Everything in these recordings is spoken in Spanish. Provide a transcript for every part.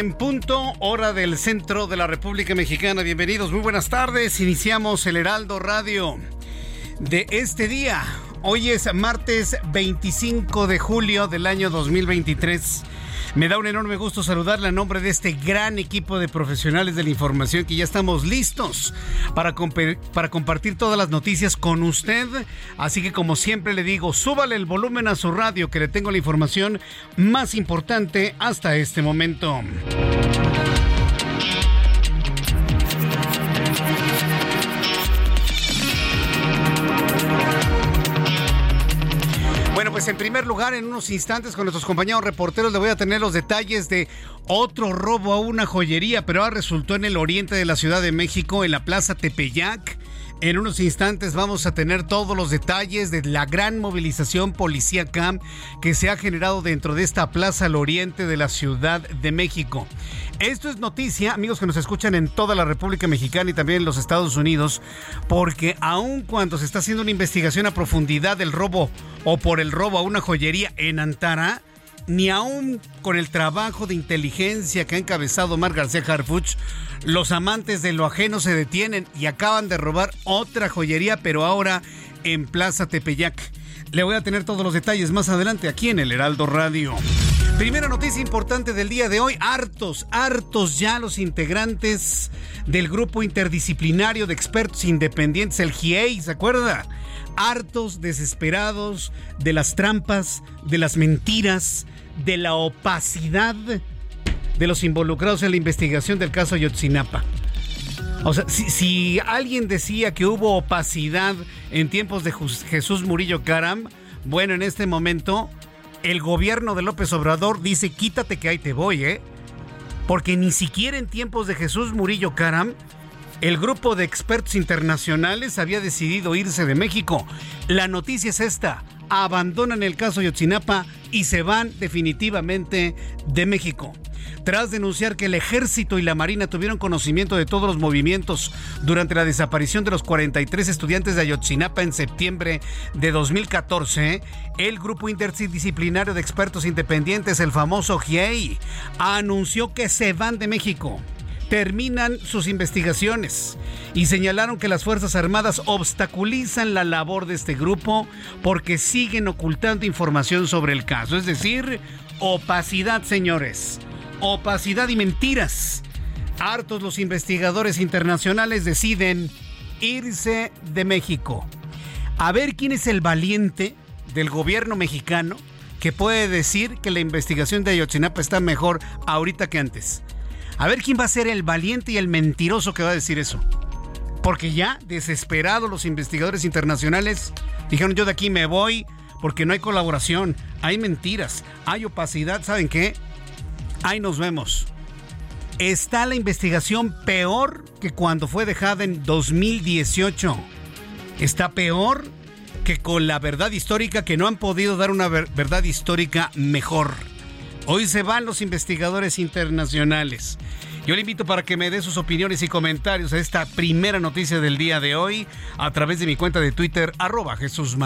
En punto, hora del centro de la República Mexicana. Bienvenidos, muy buenas tardes. Iniciamos el Heraldo Radio de este día. Hoy es martes 25 de julio del año 2023. Me da un enorme gusto saludarle a nombre de este gran equipo de profesionales de la información que ya estamos listos para, para compartir todas las noticias con usted. Así que como siempre le digo, súbale el volumen a su radio que le tengo la información más importante hasta este momento. Pues en primer lugar, en unos instantes con nuestros compañeros reporteros le voy a tener los detalles de otro robo a una joyería, pero ahora resultó en el oriente de la Ciudad de México, en la Plaza Tepeyac. En unos instantes vamos a tener todos los detalles de la gran movilización policíaca que se ha generado dentro de esta plaza al oriente de la Ciudad de México. Esto es noticia, amigos que nos escuchan en toda la República Mexicana y también en los Estados Unidos, porque aun cuando se está haciendo una investigación a profundidad del robo o por el robo a una joyería en Antara, ni aún con el trabajo de inteligencia que ha encabezado Mar García Harfuch, los amantes de lo ajeno se detienen y acaban de robar otra joyería, pero ahora en Plaza Tepeyac. Le voy a tener todos los detalles más adelante aquí en el Heraldo Radio. Primera noticia importante del día de hoy, hartos, hartos ya los integrantes del grupo interdisciplinario de expertos independientes, el GIEI, ¿se acuerda? Hartos, desesperados de las trampas, de las mentiras, de la opacidad de los involucrados en la investigación del caso Ayotzinapa. O sea, si, si, alguien decía que hubo opacidad en tiempos de Jesús Murillo Caram, bueno, en este momento el gobierno de López Obrador dice quítate que ahí te voy, ¿eh? Porque ni siquiera en tiempos de Jesús Murillo Caram, el grupo de expertos internacionales había decidido irse de México. La noticia es esta, abandonan el caso Yotzinapa y se van definitivamente de México. Tras denunciar que el ejército y la marina tuvieron conocimiento de todos los movimientos durante la desaparición de los 43 estudiantes de Ayotzinapa en septiembre de 2014, el grupo interdisciplinario de expertos independientes, el famoso GIEI, anunció que se van de México terminan sus investigaciones y señalaron que las Fuerzas Armadas obstaculizan la labor de este grupo porque siguen ocultando información sobre el caso. Es decir, opacidad, señores. Opacidad y mentiras. Hartos los investigadores internacionales deciden irse de México. A ver quién es el valiente del gobierno mexicano que puede decir que la investigación de Ayotzinapa está mejor ahorita que antes. A ver quién va a ser el valiente y el mentiroso que va a decir eso. Porque ya, desesperados los investigadores internacionales, dijeron yo de aquí me voy porque no hay colaboración, hay mentiras, hay opacidad, ¿saben qué? Ahí nos vemos. Está la investigación peor que cuando fue dejada en 2018. Está peor que con la verdad histórica que no han podido dar una verdad histórica mejor. Hoy se van los investigadores internacionales. Yo le invito para que me dé sus opiniones y comentarios a esta primera noticia del día de hoy a través de mi cuenta de Twitter, arroba Jesús.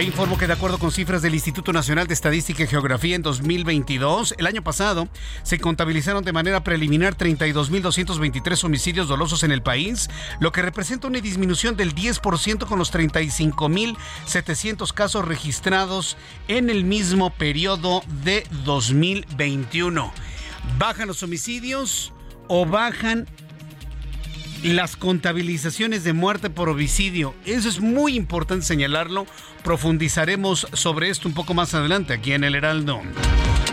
Le informo que de acuerdo con cifras del Instituto Nacional de Estadística y Geografía en 2022, el año pasado se contabilizaron de manera preliminar 32.223 homicidios dolosos en el país, lo que representa una disminución del 10% con los 35.700 casos registrados en el mismo periodo de 2021. ¿Bajan los homicidios o bajan las contabilizaciones de muerte por homicidio. Eso es muy importante señalarlo. Profundizaremos sobre esto un poco más adelante aquí en el Heraldo.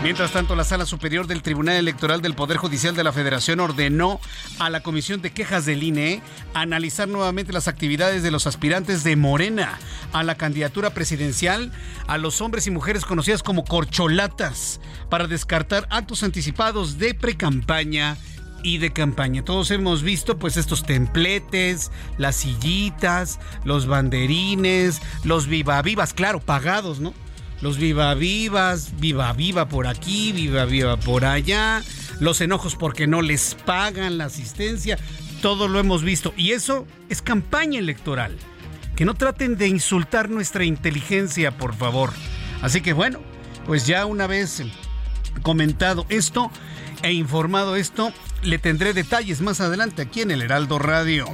Mientras tanto, la Sala Superior del Tribunal Electoral del Poder Judicial de la Federación ordenó a la Comisión de Quejas del INE analizar nuevamente las actividades de los aspirantes de Morena a la candidatura presidencial a los hombres y mujeres conocidas como corcholatas para descartar actos anticipados de precampaña y de campaña. Todos hemos visto pues estos templetes, las sillitas, los banderines, los viva vivas, claro, pagados, ¿no? Los viva vivas, viva viva por aquí, viva viva por allá, los enojos porque no les pagan la asistencia, todo lo hemos visto y eso es campaña electoral. Que no traten de insultar nuestra inteligencia, por favor. Así que bueno, pues ya una vez comentado esto e informado esto, le tendré detalles más adelante aquí en el Heraldo Radio.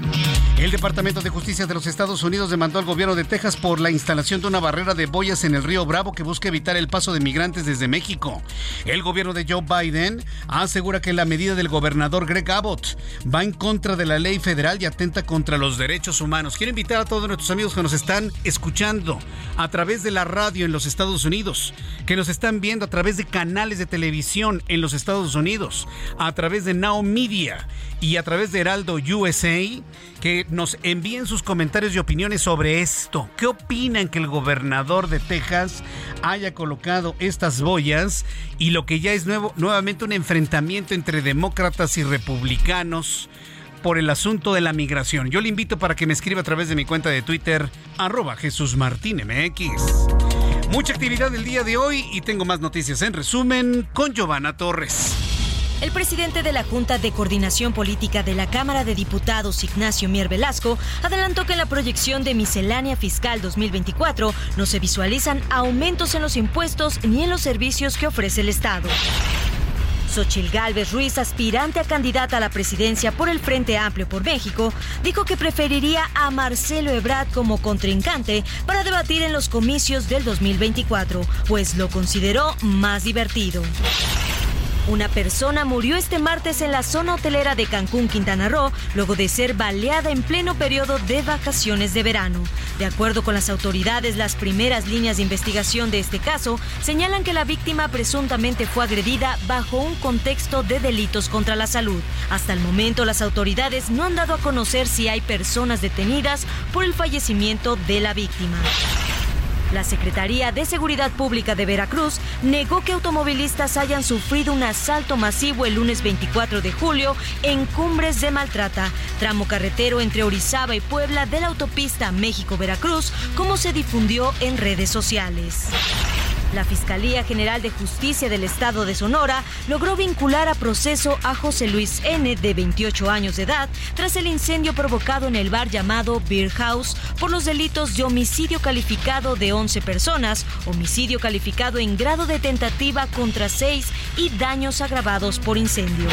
El Departamento de Justicia de los Estados Unidos demandó al gobierno de Texas por la instalación de una barrera de boyas en el río Bravo que busca evitar el paso de migrantes desde México. El gobierno de Joe Biden asegura que la medida del gobernador Greg Abbott va en contra de la ley federal y atenta contra los derechos humanos. Quiero invitar a todos nuestros amigos que nos están escuchando a través de la radio en los Estados Unidos, que nos están viendo a través de canales de televisión en los Estados Unidos, a través de Now Media y a través de Heraldo USA que nos envíen sus comentarios y opiniones sobre esto. ¿Qué opinan que el gobernador de Texas haya colocado estas boyas y lo que ya es nuevo, nuevamente un enfrentamiento entre demócratas y republicanos? por el asunto de la migración. Yo le invito para que me escriba a través de mi cuenta de Twitter, arroba Jesús. Mucha actividad el día de hoy y tengo más noticias en resumen con Giovanna Torres. El presidente de la Junta de Coordinación Política de la Cámara de Diputados, Ignacio Mier Velasco, adelantó que en la proyección de miscelánea fiscal 2024 no se visualizan aumentos en los impuestos ni en los servicios que ofrece el Estado. Xochil Gálvez Ruiz, aspirante a candidata a la presidencia por el Frente Amplio por México, dijo que preferiría a Marcelo Ebrard como contrincante para debatir en los comicios del 2024, pues lo consideró más divertido. Una persona murió este martes en la zona hotelera de Cancún, Quintana Roo, luego de ser baleada en pleno periodo de vacaciones de verano. De acuerdo con las autoridades, las primeras líneas de investigación de este caso señalan que la víctima presuntamente fue agredida bajo un contexto de delitos contra la salud. Hasta el momento, las autoridades no han dado a conocer si hay personas detenidas por el fallecimiento de la víctima. La Secretaría de Seguridad Pública de Veracruz negó que automovilistas hayan sufrido un asalto masivo el lunes 24 de julio en Cumbres de Maltrata, tramo carretero entre Orizaba y Puebla de la autopista México-Veracruz, como se difundió en redes sociales. La Fiscalía General de Justicia del Estado de Sonora logró vincular a proceso a José Luis N., de 28 años de edad, tras el incendio provocado en el bar llamado Beer House por los delitos de homicidio calificado de 11 personas, homicidio calificado en grado de tentativa contra 6 y daños agravados por incendio.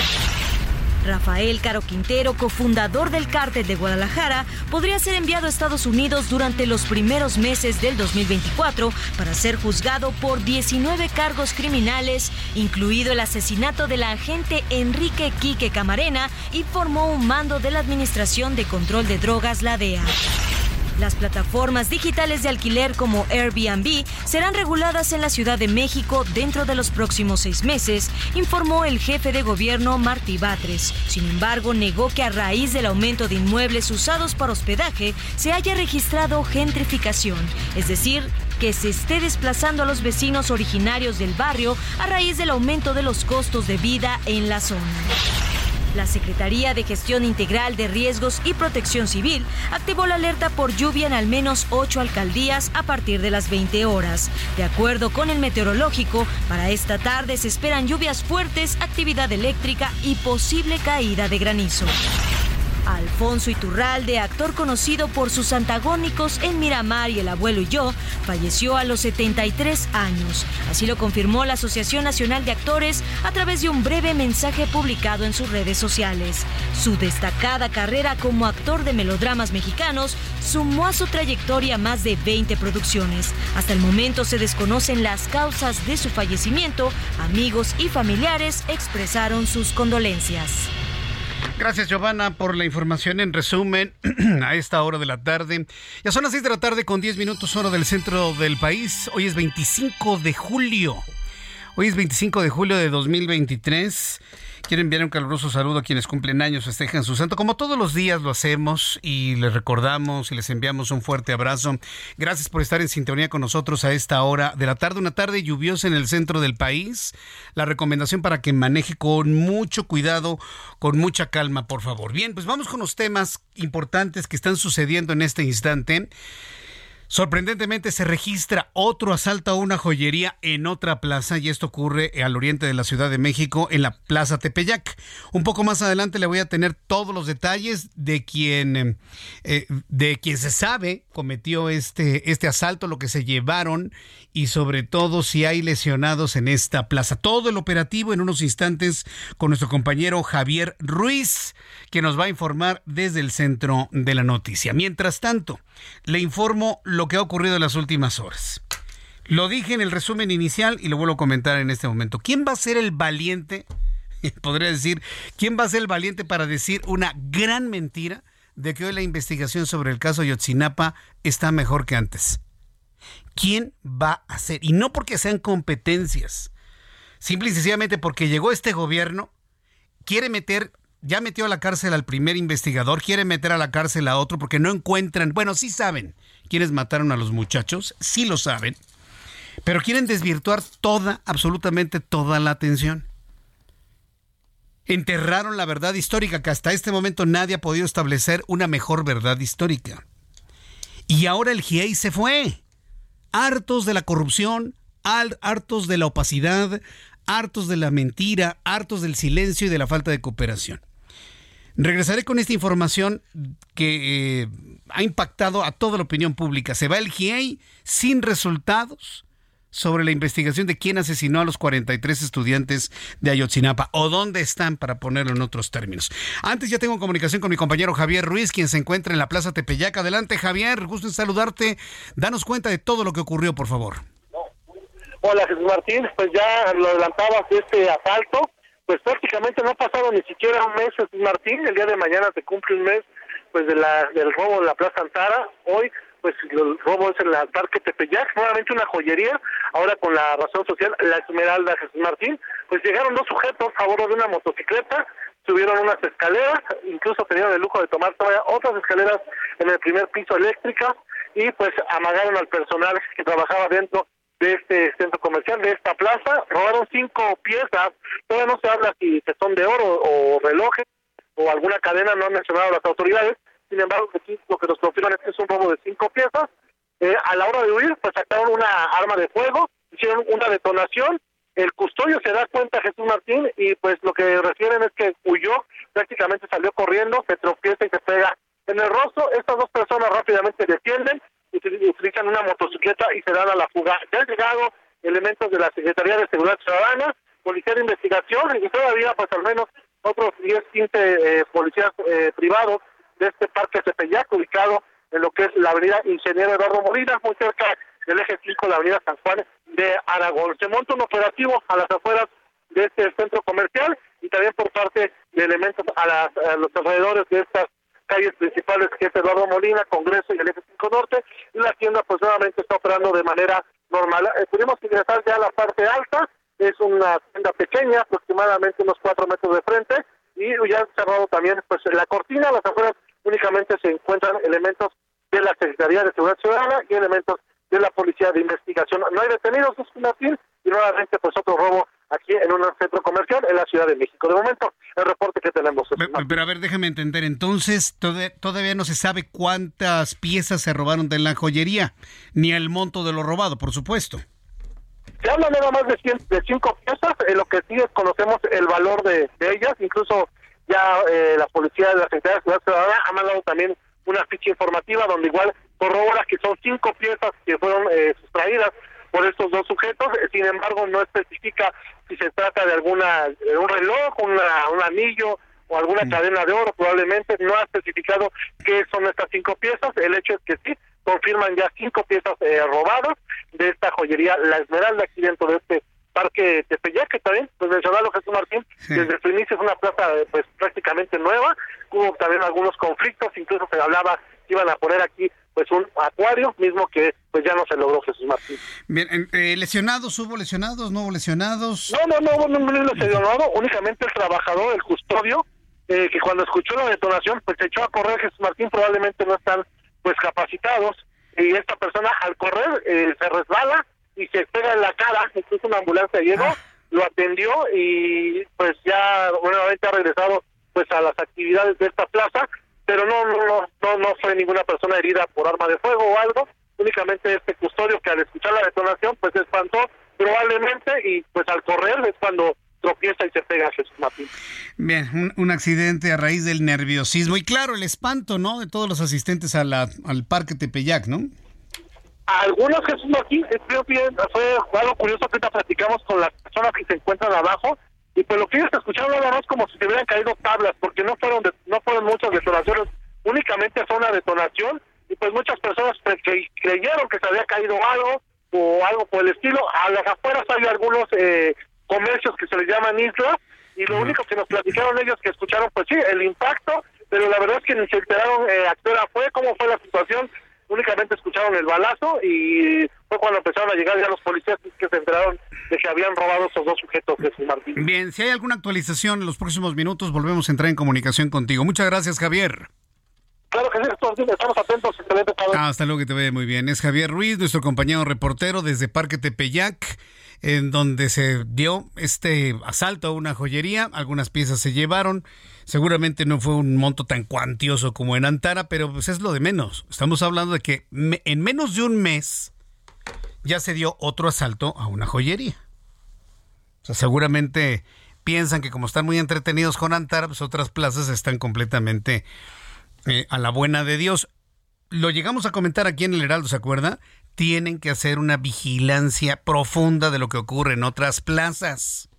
Rafael Caro Quintero, cofundador del cártel de Guadalajara, podría ser enviado a Estados Unidos durante los primeros meses del 2024 para ser juzgado por 19 cargos criminales, incluido el asesinato del agente Enrique Quique Camarena, y formó un mando de la Administración de Control de Drogas, la DEA. Las plataformas digitales de alquiler como Airbnb serán reguladas en la Ciudad de México dentro de los próximos seis meses, informó el jefe de gobierno Martí Batres. Sin embargo, negó que a raíz del aumento de inmuebles usados para hospedaje se haya registrado gentrificación, es decir, que se esté desplazando a los vecinos originarios del barrio a raíz del aumento de los costos de vida en la zona. La Secretaría de Gestión Integral de Riesgos y Protección Civil activó la alerta por lluvia en al menos ocho alcaldías a partir de las 20 horas. De acuerdo con el meteorológico, para esta tarde se esperan lluvias fuertes, actividad eléctrica y posible caída de granizo. Alfonso Iturralde, actor conocido por sus antagónicos en Miramar y El abuelo y yo, falleció a los 73 años. Así lo confirmó la Asociación Nacional de Actores a través de un breve mensaje publicado en sus redes sociales. Su destacada carrera como actor de melodramas mexicanos sumó a su trayectoria más de 20 producciones. Hasta el momento se desconocen las causas de su fallecimiento. Amigos y familiares expresaron sus condolencias. Gracias, Giovanna, por la información. En resumen, a esta hora de la tarde. Ya son las 6 de la tarde con 10 minutos hora del centro del país. Hoy es 25 de julio. Hoy es 25 de julio de 2023. Quiero enviar un caluroso saludo a quienes cumplen años, festejan su santo, como todos los días lo hacemos y les recordamos y les enviamos un fuerte abrazo. Gracias por estar en sintonía con nosotros a esta hora de la tarde, una tarde lluviosa en el centro del país. La recomendación para que maneje con mucho cuidado, con mucha calma, por favor. Bien, pues vamos con los temas importantes que están sucediendo en este instante. Sorprendentemente se registra otro asalto a una joyería en otra plaza y esto ocurre al oriente de la Ciudad de México en la Plaza Tepeyac. Un poco más adelante le voy a tener todos los detalles de quien eh, de quien se sabe cometió este este asalto, lo que se llevaron y sobre todo si hay lesionados en esta plaza. Todo el operativo en unos instantes con nuestro compañero Javier Ruiz que nos va a informar desde el centro de la noticia. Mientras tanto, le informo lo que ha ocurrido en las últimas horas. Lo dije en el resumen inicial y lo vuelvo a comentar en este momento. ¿Quién va a ser el valiente? Podría decir, ¿quién va a ser el valiente para decir una gran mentira de que hoy la investigación sobre el caso Yotzinapa está mejor que antes? ¿Quién va a ser? Y no porque sean competencias, simple y sencillamente porque llegó este gobierno, quiere meter ya metió a la cárcel al primer investigador, quiere meter a la cárcel a otro porque no encuentran, bueno, sí saben quiénes mataron a los muchachos, sí lo saben, pero quieren desvirtuar toda, absolutamente toda la atención. Enterraron la verdad histórica, que hasta este momento nadie ha podido establecer una mejor verdad histórica. Y ahora el GIEI se fue. Hartos de la corrupción, hartos de la opacidad, hartos de la mentira, hartos del silencio y de la falta de cooperación. Regresaré con esta información que eh, ha impactado a toda la opinión pública. Se va el GIEI sin resultados sobre la investigación de quién asesinó a los 43 estudiantes de Ayotzinapa o dónde están para ponerlo en otros términos. Antes ya tengo comunicación con mi compañero Javier Ruiz, quien se encuentra en la Plaza Tepeyac. Adelante Javier, gusto en saludarte. Danos cuenta de todo lo que ocurrió, por favor. Hola Jesús Martín, pues ya lo adelantabas este asalto pues prácticamente no ha pasado ni siquiera un mes, Martín, el día de mañana se cumple un mes pues de la, del robo de la Plaza Antara, hoy pues el robo es en la Parque Tepeyac, nuevamente una joyería, ahora con la razón social, la Esmeralda Jesús Martín, pues llegaron dos sujetos a bordo de una motocicleta, subieron unas escaleras, incluso tenían el lujo de tomar todavía otras escaleras en el primer piso eléctrica y pues amagaron al personal que trabajaba dentro de este centro comercial, de esta plaza. Robaron cinco piezas. Todavía no se habla si son de oro o relojes o alguna cadena, no han mencionado las autoridades. Sin embargo, lo que nos confirman es que es un robo de cinco piezas. Eh, a la hora de huir, pues sacaron una arma de fuego, hicieron una detonación. El custodio se da cuenta, Jesús Martín, y pues lo que refieren es que huyó, prácticamente salió corriendo, se tropieza y se pega en el rostro. Estas dos personas rápidamente defienden utilizan una motocicleta y se dan a la fuga. Ya han llegado elementos de la Secretaría de Seguridad Ciudadana, Policía de Investigación y todavía pues al menos otros 10, 15 eh, policías eh, privados de este parque Tepeyac, ubicado en lo que es la avenida Ingeniero Eduardo Molina, muy cerca del eje 5 de la avenida San Juan de Aragón. Se monta un operativo a las afueras de este centro comercial y también por parte de elementos a, a los alrededores de estas calles principales que es Eduardo Molina, Congreso y el Eje 5 Norte, y la tienda pues nuevamente está operando de manera normal. Eh, pudimos ingresar ya a la parte alta, es una tienda pequeña, aproximadamente unos cuatro metros de frente, y ya han cerrado también pues la cortina, las afueras únicamente se encuentran elementos de la Secretaría de Seguridad Ciudadana y elementos de la Policía de Investigación. No hay detenidos, es Martín, y nuevamente pues otro robo aquí en un centro comercial en la Ciudad de México. De momento, el reporte que tenemos. pero, a ver, déjame entender, entonces todavía no se sabe cuántas piezas se robaron de la joyería, ni el monto de lo robado, por supuesto. Se habla nada más de, de cinco piezas, en lo que sí desconocemos el valor de, ellas, incluso ya eh, la policía de la Secretaría de Ciudad Ciudadana ha mandado también una ficha informativa donde igual corrobora que son cinco piezas que fueron eh, sustraídas por estos dos sujetos, sin embargo no especifica si se trata de alguna de un reloj, una, un anillo o alguna cadena de oro, probablemente. No ha especificado qué son estas cinco piezas, el hecho es que sí, confirman ya cinco piezas eh, robadas de esta joyería La Esmeralda aquí dentro de este parque Tepeyac, que también, pues mencionado Jesús Martín, desde su inicio es una plaza eh, pues prácticamente nueva, hubo también algunos conflictos, incluso se hablaba que iban a poner aquí pues un acuario, mismo que pues ya no se logró Jesús Martín. Bien, eh, ¿lesionados? ¿Hubo lesionados? ¿No hubo lesionados? No, no, no, no lesionado, únicamente el trabajador, el custodio, eh, que cuando escuchó la detonación, pues se echó a correr Jesús Martín, probablemente no están pues capacitados, y esta persona al correr eh, se resbala y se pega en la cara, incluso una ambulancia llegó, ah. lo atendió y pues ya nuevamente ha regresado pues a las actividades de esta plaza pero no, no, no, no fue ninguna persona herida por arma de fuego o algo, únicamente este custodio que al escuchar la detonación pues se espantó probablemente y pues al correr es cuando tropieza y se pega a Jesús Martín. Bien, un, accidente a raíz del nerviosismo y claro, el espanto, ¿no? De todos los asistentes a la, al Parque Tepeyac, ¿no? Algunos Jesús Martín, que fue algo curioso que platicamos con las personas que se encuentran abajo, y pues lo que ellos escucharon nada más como si se hubieran caído tablas, porque no fueron no fueron muchas detonaciones, únicamente fue una detonación, y pues muchas personas que creyeron que se había caído algo o algo por el estilo. A las afueras hay algunos eh, comercios que se les llaman islas, y lo único que nos platicaron ellos que escucharon, pues sí, el impacto, pero la verdad es que ni se enteraron eh, a qué hora fue, cómo fue la situación, únicamente escucharon el balazo y fue cuando empezaron a llegar ya los policías que se enteraron de que habían robado esos dos sujetos de Jesús Martín. Bien, si hay alguna actualización en los próximos minutos, volvemos a entrar en comunicación contigo. Muchas gracias, Javier. Claro que sí, estamos atentos. Excelente hasta luego, que te vea muy bien. Es Javier Ruiz, nuestro compañero reportero desde Parque Tepeyac, en donde se dio este asalto a una joyería. Algunas piezas se llevaron. Seguramente no fue un monto tan cuantioso como en Antara, pero pues es lo de menos. Estamos hablando de que en menos de un mes ya se dio otro asalto a una joyería. O sea, seguramente piensan que como están muy entretenidos con Antara, pues otras plazas están completamente eh, a la buena de Dios. Lo llegamos a comentar aquí en el Heraldo, ¿se acuerda? Tienen que hacer una vigilancia profunda de lo que ocurre en otras plazas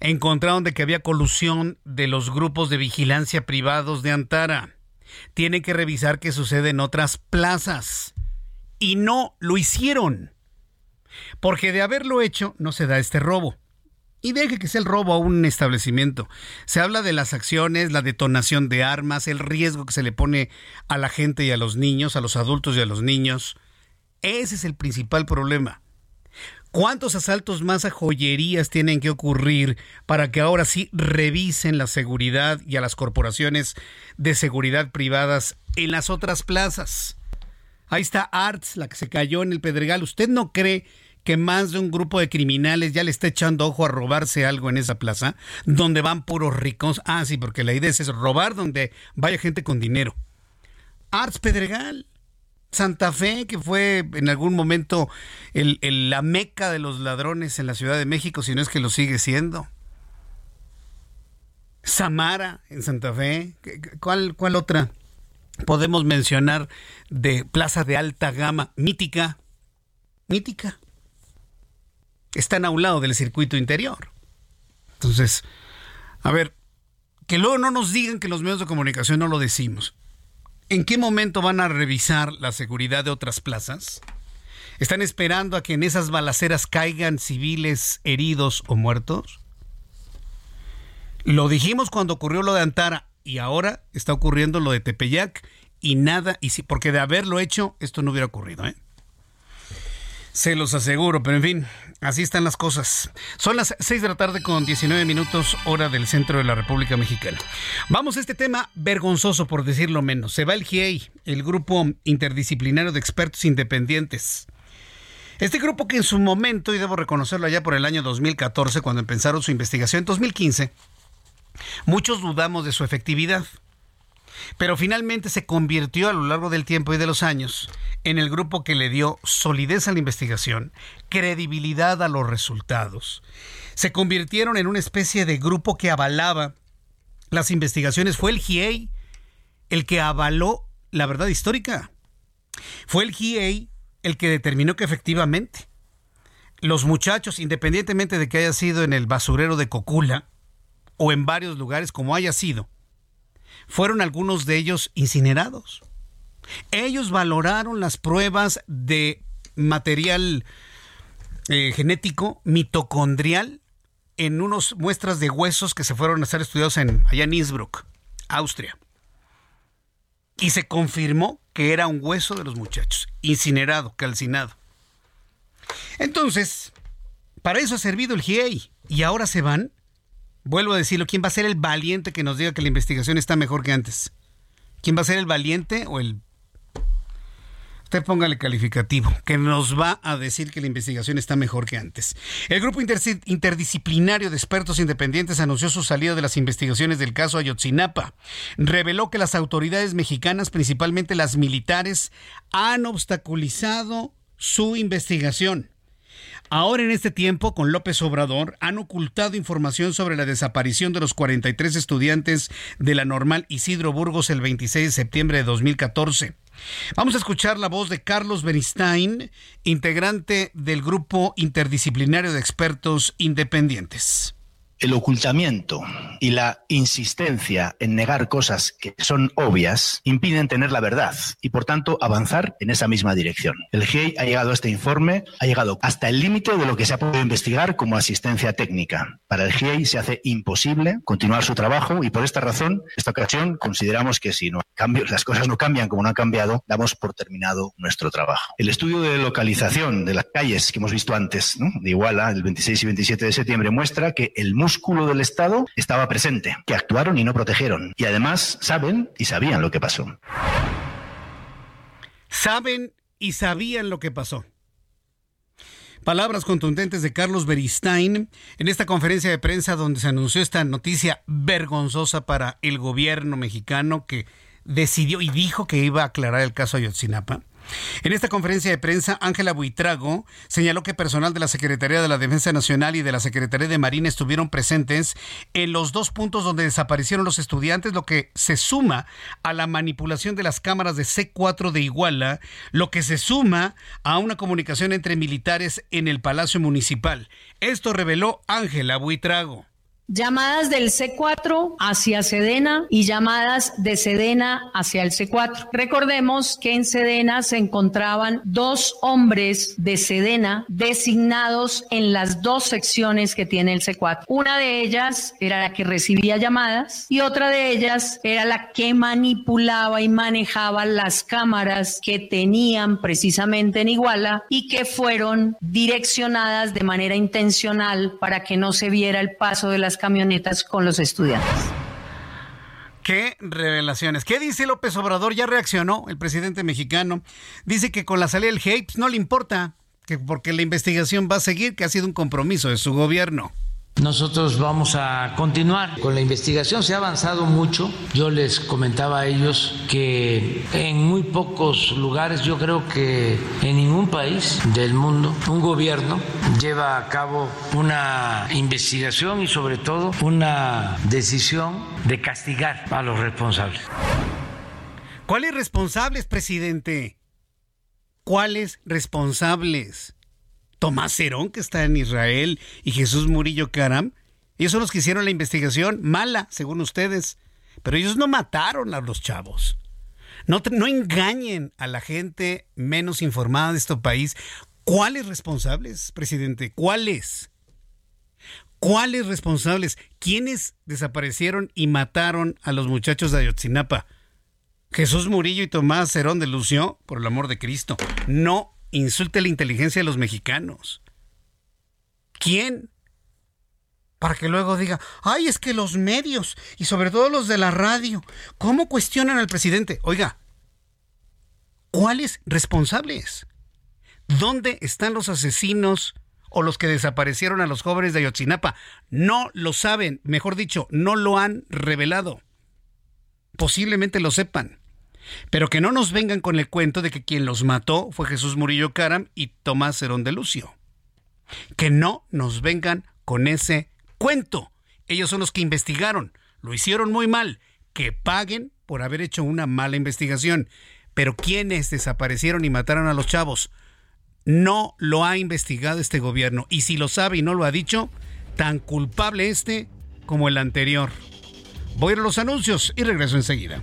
encontraron de que había colusión de los grupos de vigilancia privados de Antara. Tienen que revisar qué sucede en otras plazas. Y no lo hicieron. Porque de haberlo hecho no se da este robo. Y deje que sea el robo a un establecimiento. Se habla de las acciones, la detonación de armas, el riesgo que se le pone a la gente y a los niños, a los adultos y a los niños. Ese es el principal problema. ¿Cuántos asaltos más a joyerías tienen que ocurrir para que ahora sí revisen la seguridad y a las corporaciones de seguridad privadas en las otras plazas? Ahí está Arts, la que se cayó en el Pedregal. ¿Usted no cree que más de un grupo de criminales ya le está echando ojo a robarse algo en esa plaza, donde van puros ricos? Ah, sí, porque la idea es robar donde vaya gente con dinero. Arts Pedregal. Santa Fe, que fue en algún momento el, la meca de los ladrones en la Ciudad de México, si no es que lo sigue siendo. Samara en Santa Fe. ¿Cuál, cuál otra podemos mencionar de plaza de alta gama? Mítica. Mítica. Están a un lado del circuito interior. Entonces, a ver, que luego no nos digan que los medios de comunicación no lo decimos. ¿En qué momento van a revisar la seguridad de otras plazas? ¿Están esperando a que en esas balaceras caigan civiles heridos o muertos? Lo dijimos cuando ocurrió lo de Antara y ahora está ocurriendo lo de Tepeyac y nada, y si, porque de haberlo hecho esto no hubiera ocurrido. ¿eh? Se los aseguro, pero en fin, así están las cosas. Son las 6 de la tarde con 19 minutos hora del centro de la República Mexicana. Vamos a este tema vergonzoso, por decirlo menos. Se va el GIEI, el grupo interdisciplinario de expertos independientes. Este grupo que en su momento, y debo reconocerlo allá por el año 2014, cuando empezaron su investigación en 2015, muchos dudamos de su efectividad. Pero finalmente se convirtió a lo largo del tiempo y de los años en el grupo que le dio solidez a la investigación, credibilidad a los resultados. Se convirtieron en una especie de grupo que avalaba las investigaciones. Fue el GIEI el que avaló la verdad histórica. Fue el GIEI el que determinó que efectivamente los muchachos, independientemente de que haya sido en el basurero de Cocula o en varios lugares como haya sido, fueron algunos de ellos incinerados. Ellos valoraron las pruebas de material eh, genético mitocondrial en unas muestras de huesos que se fueron a ser estudiados en, allá en Innsbruck, Austria. Y se confirmó que era un hueso de los muchachos, incinerado, calcinado. Entonces, para eso ha servido el GIEI. Y ahora se van. Vuelvo a decirlo, ¿quién va a ser el valiente que nos diga que la investigación está mejor que antes? ¿Quién va a ser el valiente o el usted póngale calificativo, que nos va a decir que la investigación está mejor que antes. El grupo interdisciplinario de expertos independientes anunció su salida de las investigaciones del caso Ayotzinapa. Reveló que las autoridades mexicanas, principalmente las militares, han obstaculizado su investigación. Ahora en este tiempo, con López Obrador, han ocultado información sobre la desaparición de los 43 estudiantes de la normal Isidro Burgos el 26 de septiembre de 2014. Vamos a escuchar la voz de Carlos Beristain, integrante del grupo interdisciplinario de expertos independientes el ocultamiento y la insistencia en negar cosas que son obvias impiden tener la verdad y, por tanto, avanzar en esa misma dirección. El GIEI ha llegado a este informe, ha llegado hasta el límite de lo que se ha podido investigar como asistencia técnica. Para el GIEI se hace imposible continuar su trabajo y, por esta razón, esta ocasión consideramos que si no las cosas no cambian como no han cambiado, damos por terminado nuestro trabajo. El estudio de localización de las calles que hemos visto antes, de Iguala, el 26 y 27 de septiembre, muestra que el músculo del Estado estaba presente, que actuaron y no protegieron. Y además saben y sabían lo que pasó. Saben y sabían lo que pasó. Palabras contundentes de Carlos Beristain en esta conferencia de prensa donde se anunció esta noticia vergonzosa para el gobierno mexicano que decidió y dijo que iba a aclarar el caso Ayotzinapa. En esta conferencia de prensa, Ángela Buitrago señaló que personal de la Secretaría de la Defensa Nacional y de la Secretaría de Marina estuvieron presentes en los dos puntos donde desaparecieron los estudiantes, lo que se suma a la manipulación de las cámaras de C4 de Iguala, lo que se suma a una comunicación entre militares en el Palacio Municipal. Esto reveló Ángela Buitrago. Llamadas del C4 hacia Sedena y llamadas de Sedena hacia el C4. Recordemos que en Sedena se encontraban dos hombres de Sedena designados en las dos secciones que tiene el C4. Una de ellas era la que recibía llamadas y otra de ellas era la que manipulaba y manejaba las cámaras que tenían precisamente en Iguala y que fueron direccionadas de manera intencional para que no se viera el paso de las camionetas con los estudiantes. Qué revelaciones. ¿Qué dice López Obrador? Ya reaccionó el presidente mexicano. Dice que con la salida del hate no le importa, que porque la investigación va a seguir, que ha sido un compromiso de su gobierno. Nosotros vamos a continuar con la investigación. Se ha avanzado mucho. Yo les comentaba a ellos que en muy pocos lugares, yo creo que en ningún país del mundo, un gobierno lleva a cabo una investigación y sobre todo una decisión de castigar a los responsables. ¿Cuáles responsables, presidente? ¿Cuáles responsables? Tomás Cerón, que está en Israel, y Jesús Murillo Caram. Ellos son los que hicieron la investigación mala, según ustedes. Pero ellos no mataron a los chavos. No, no engañen a la gente menos informada de este país. ¿Cuáles responsables, presidente? ¿Cuáles? ¿Cuáles responsables? ¿Quiénes desaparecieron y mataron a los muchachos de Ayotzinapa? Jesús Murillo y Tomás Cerón de Lucio, por el amor de Cristo. No insulte la inteligencia de los mexicanos. ¿Quién? Para que luego diga, ay, es que los medios, y sobre todo los de la radio, ¿cómo cuestionan al presidente? Oiga, ¿cuáles responsables? ¿Dónde están los asesinos o los que desaparecieron a los jóvenes de Ayotzinapa? No lo saben, mejor dicho, no lo han revelado. Posiblemente lo sepan. Pero que no nos vengan con el cuento de que quien los mató fue Jesús Murillo Caram y Tomás Herón de Lucio. Que no nos vengan con ese cuento. Ellos son los que investigaron. Lo hicieron muy mal. Que paguen por haber hecho una mala investigación. Pero quienes desaparecieron y mataron a los chavos, no lo ha investigado este gobierno. Y si lo sabe y no lo ha dicho, tan culpable este como el anterior. Voy a ir a los anuncios y regreso enseguida.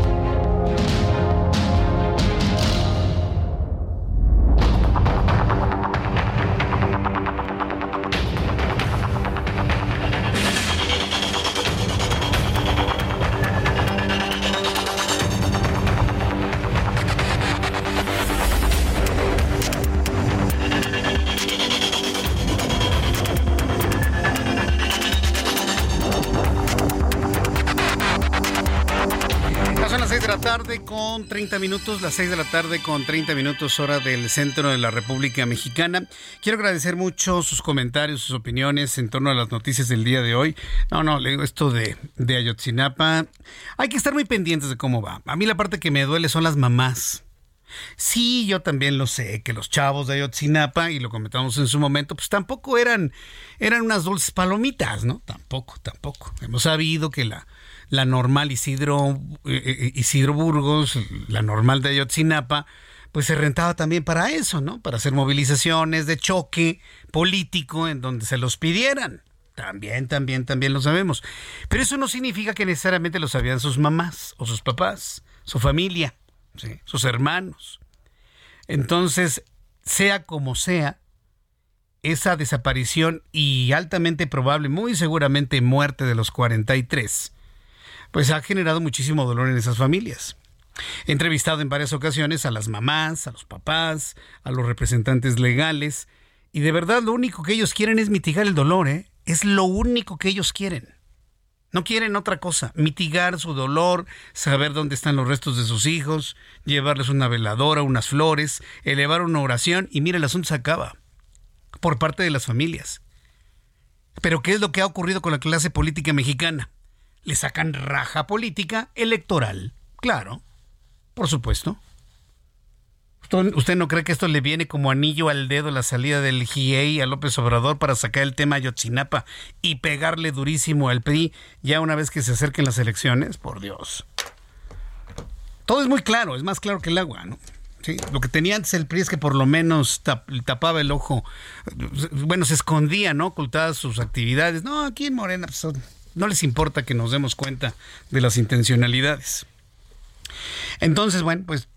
30 minutos, las 6 de la tarde con 30 minutos hora del centro de la República Mexicana. Quiero agradecer mucho sus comentarios, sus opiniones en torno a las noticias del día de hoy. No, no, le digo esto de, de Ayotzinapa. Hay que estar muy pendientes de cómo va. A mí la parte que me duele son las mamás. Sí, yo también lo sé, que los chavos de Ayotzinapa, y lo comentamos en su momento, pues tampoco eran, eran unas dulces palomitas, ¿no? Tampoco, tampoco. Hemos sabido que la, la normal Isidro, eh, eh, Isidro Burgos, la normal de Ayotzinapa, pues se rentaba también para eso, ¿no? Para hacer movilizaciones de choque político en donde se los pidieran. También, también, también lo sabemos. Pero eso no significa que necesariamente lo sabían sus mamás o sus papás, su familia, sus hermanos. Entonces, sea como sea, esa desaparición y altamente probable, muy seguramente muerte de los 43, pues ha generado muchísimo dolor en esas familias. He entrevistado en varias ocasiones a las mamás, a los papás, a los representantes legales, y de verdad lo único que ellos quieren es mitigar el dolor, ¿eh? Es lo único que ellos quieren. No quieren otra cosa, mitigar su dolor, saber dónde están los restos de sus hijos, llevarles una veladora, unas flores, elevar una oración y mira, el asunto se acaba por parte de las familias. Pero ¿qué es lo que ha ocurrido con la clase política mexicana? Le sacan raja política electoral. Claro, por supuesto. ¿Usted no cree que esto le viene como anillo al dedo la salida del GIEI a López Obrador para sacar el tema Ayotzinapa y pegarle durísimo al PRI ya una vez que se acerquen las elecciones? Por Dios. Todo es muy claro, es más claro que el agua, ¿no? Lo que tenía antes el PRI es que por lo menos tapaba el ojo, bueno, se escondía, ¿no? Ocultaba sus actividades. No, aquí en Morena pues, no les importa que nos demos cuenta de las intencionalidades. Entonces, bueno, pues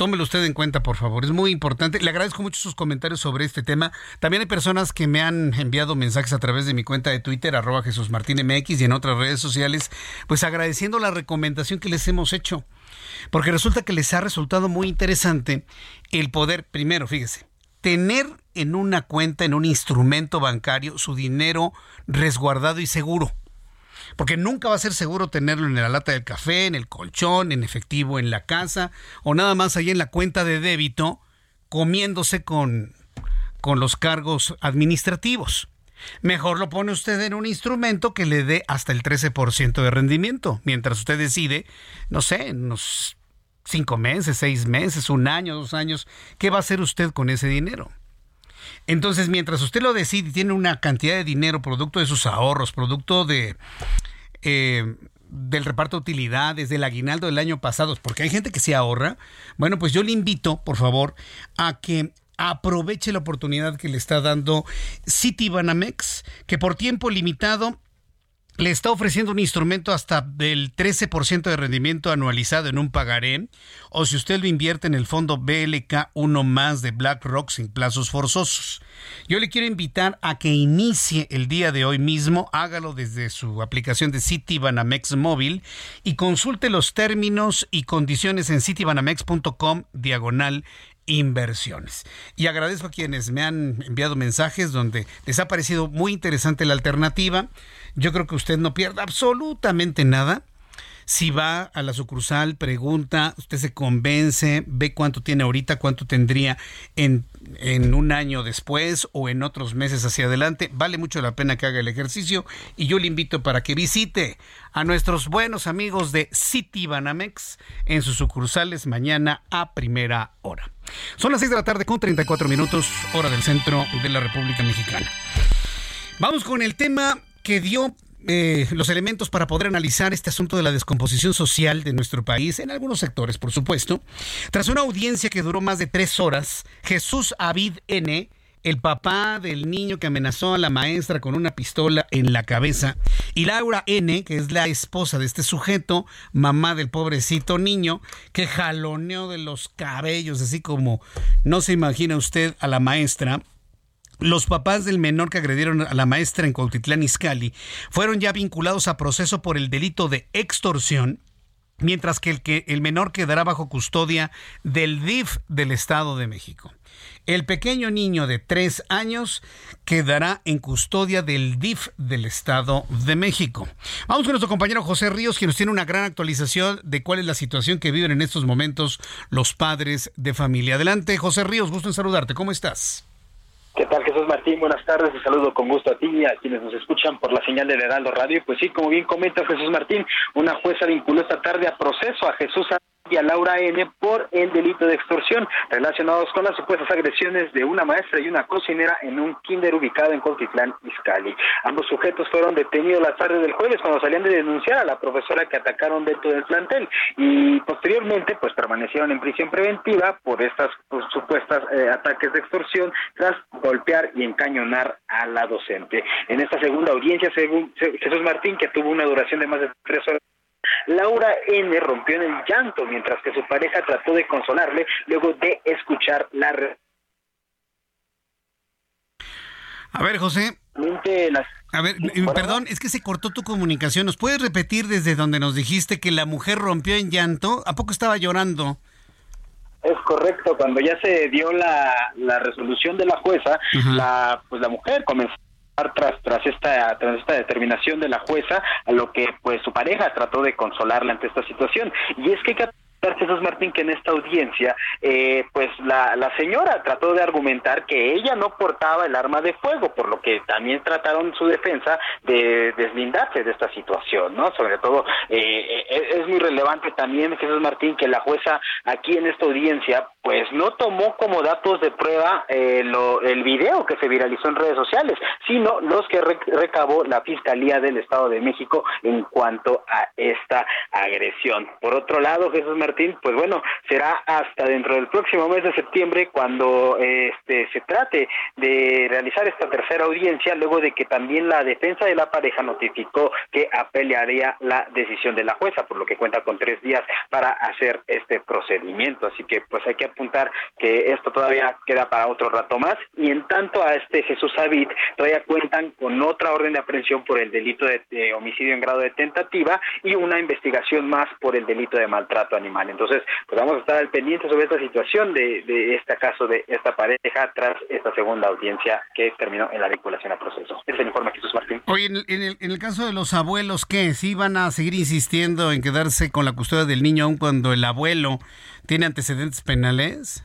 tómelo usted en cuenta, por favor. Es muy importante. Le agradezco mucho sus comentarios sobre este tema. También hay personas que me han enviado mensajes a través de mi cuenta de Twitter, arroba Jesús Martín MX y en otras redes sociales, pues agradeciendo la recomendación que les hemos hecho. Porque resulta que les ha resultado muy interesante el poder, primero, fíjese, tener en una cuenta, en un instrumento bancario, su dinero resguardado y seguro porque nunca va a ser seguro tenerlo en la lata del café, en el colchón, en efectivo en la casa o nada más ahí en la cuenta de débito comiéndose con, con los cargos administrativos. Mejor lo pone usted en un instrumento que le dé hasta el 13% de rendimiento, mientras usted decide, no sé, unos cinco meses, seis meses, un año, dos años, ¿qué va a hacer usted con ese dinero? Entonces, mientras usted lo decide tiene una cantidad de dinero producto de sus ahorros, producto de... Eh, del reparto de utilidades, del aguinaldo del año pasado, porque hay gente que se ahorra, bueno, pues yo le invito, por favor, a que aproveche la oportunidad que le está dando Citibanamex, que por tiempo limitado le está ofreciendo un instrumento hasta del 13% de rendimiento anualizado en un pagaré, o si usted lo invierte en el fondo BLK 1 más de BlackRock sin plazos forzosos. Yo le quiero invitar a que inicie el día de hoy mismo, hágalo desde su aplicación de Citibanamex móvil y consulte los términos y condiciones en citibanamex.com diagonal inversiones. Y agradezco a quienes me han enviado mensajes donde les ha parecido muy interesante la alternativa. Yo creo que usted no pierda absolutamente nada. Si va a la sucursal, pregunta, usted se convence, ve cuánto tiene ahorita, cuánto tendría en, en, un año después o en otros meses hacia adelante. Vale mucho la pena que haga el ejercicio y yo le invito para que visite a nuestros buenos amigos de Citibanamex en sus sucursales mañana a primera hora. Son las 6 de la tarde con 34 minutos, hora del centro de la República Mexicana. Vamos con el tema que dio eh, los elementos para poder analizar este asunto de la descomposición social de nuestro país, en algunos sectores, por supuesto. Tras una audiencia que duró más de tres horas, Jesús Avid N., el papá del niño que amenazó a la maestra con una pistola en la cabeza, y Laura N., que es la esposa de este sujeto, mamá del pobrecito niño, que jaloneó de los cabellos, así como no se imagina usted a la maestra, los papás del menor que agredieron a la maestra en Cuautitlán Izcalli fueron ya vinculados a proceso por el delito de extorsión, mientras que el, que el menor quedará bajo custodia del DIF del Estado de México. El pequeño niño de tres años quedará en custodia del DIF del Estado de México. Vamos con nuestro compañero José Ríos, que nos tiene una gran actualización de cuál es la situación que viven en estos momentos los padres de familia. Adelante, José Ríos, gusto en saludarte. ¿Cómo estás? ¿Qué tal, Jesús Martín? Buenas tardes. Te saludo con gusto a ti y a quienes nos escuchan por la señal del Heraldo Radio. Pues sí, como bien comenta Jesús Martín, una jueza vinculó esta tarde a proceso a Jesús y a Laura N por el delito de extorsión relacionados con las supuestas agresiones de una maestra y una cocinera en un kinder ubicado en Cuautitlán, Izcalli. Ambos sujetos fueron detenidos la tarde del jueves cuando salían de denunciar a la profesora que atacaron dentro del plantel y posteriormente pues permanecieron en prisión preventiva por estas pues, supuestas eh, ataques de extorsión tras golpear y encañonar a la docente. En esta segunda audiencia, según Jesús Martín, que tuvo una duración de más de tres horas, Laura N. rompió en el llanto mientras que su pareja trató de consolarle luego de escuchar la... A ver, José. A ver, perdón, es que se cortó tu comunicación. ¿Nos puedes repetir desde donde nos dijiste que la mujer rompió en llanto? ¿A poco estaba llorando? Es correcto, cuando ya se dio la, la resolución de la jueza, la pues la mujer comenzó tras tras esta tras esta determinación de la jueza a lo que pues su pareja trató de consolarla ante esta situación y es que Jesús Martín que en esta audiencia, eh, pues la, la señora trató de argumentar que ella no portaba el arma de fuego, por lo que también trataron su defensa de deslindarse de esta situación, ¿no? Sobre todo, eh, eh, es muy relevante también, Jesús Martín, que la jueza aquí en esta audiencia, pues no tomó como datos de prueba lo, el video que se viralizó en redes sociales, sino los que recabó la Fiscalía del Estado de México en cuanto a esta agresión. Por otro lado, Jesús Martín, pues bueno, será hasta dentro del próximo mes de septiembre cuando este se trate de realizar esta tercera audiencia, luego de que también la defensa de la pareja notificó que apelearía la decisión de la jueza, por lo que cuenta con tres días para hacer este procedimiento. Así que pues hay que apuntar que esto todavía queda para otro rato más. Y en tanto a este Jesús David, todavía cuentan con otra orden de aprehensión por el delito de homicidio en grado de tentativa y una investigación más por el delito de maltrato animal. Entonces, pues vamos a estar al pendiente sobre esta situación de, de este caso de esta pareja tras esta segunda audiencia que terminó en la vinculación a proceso. Ese es el informe Jesús Martín. Oye, en el, en el, caso de los abuelos, ¿qué? ¿Sí van a seguir insistiendo en quedarse con la custodia del niño aun cuando el abuelo tiene antecedentes penales?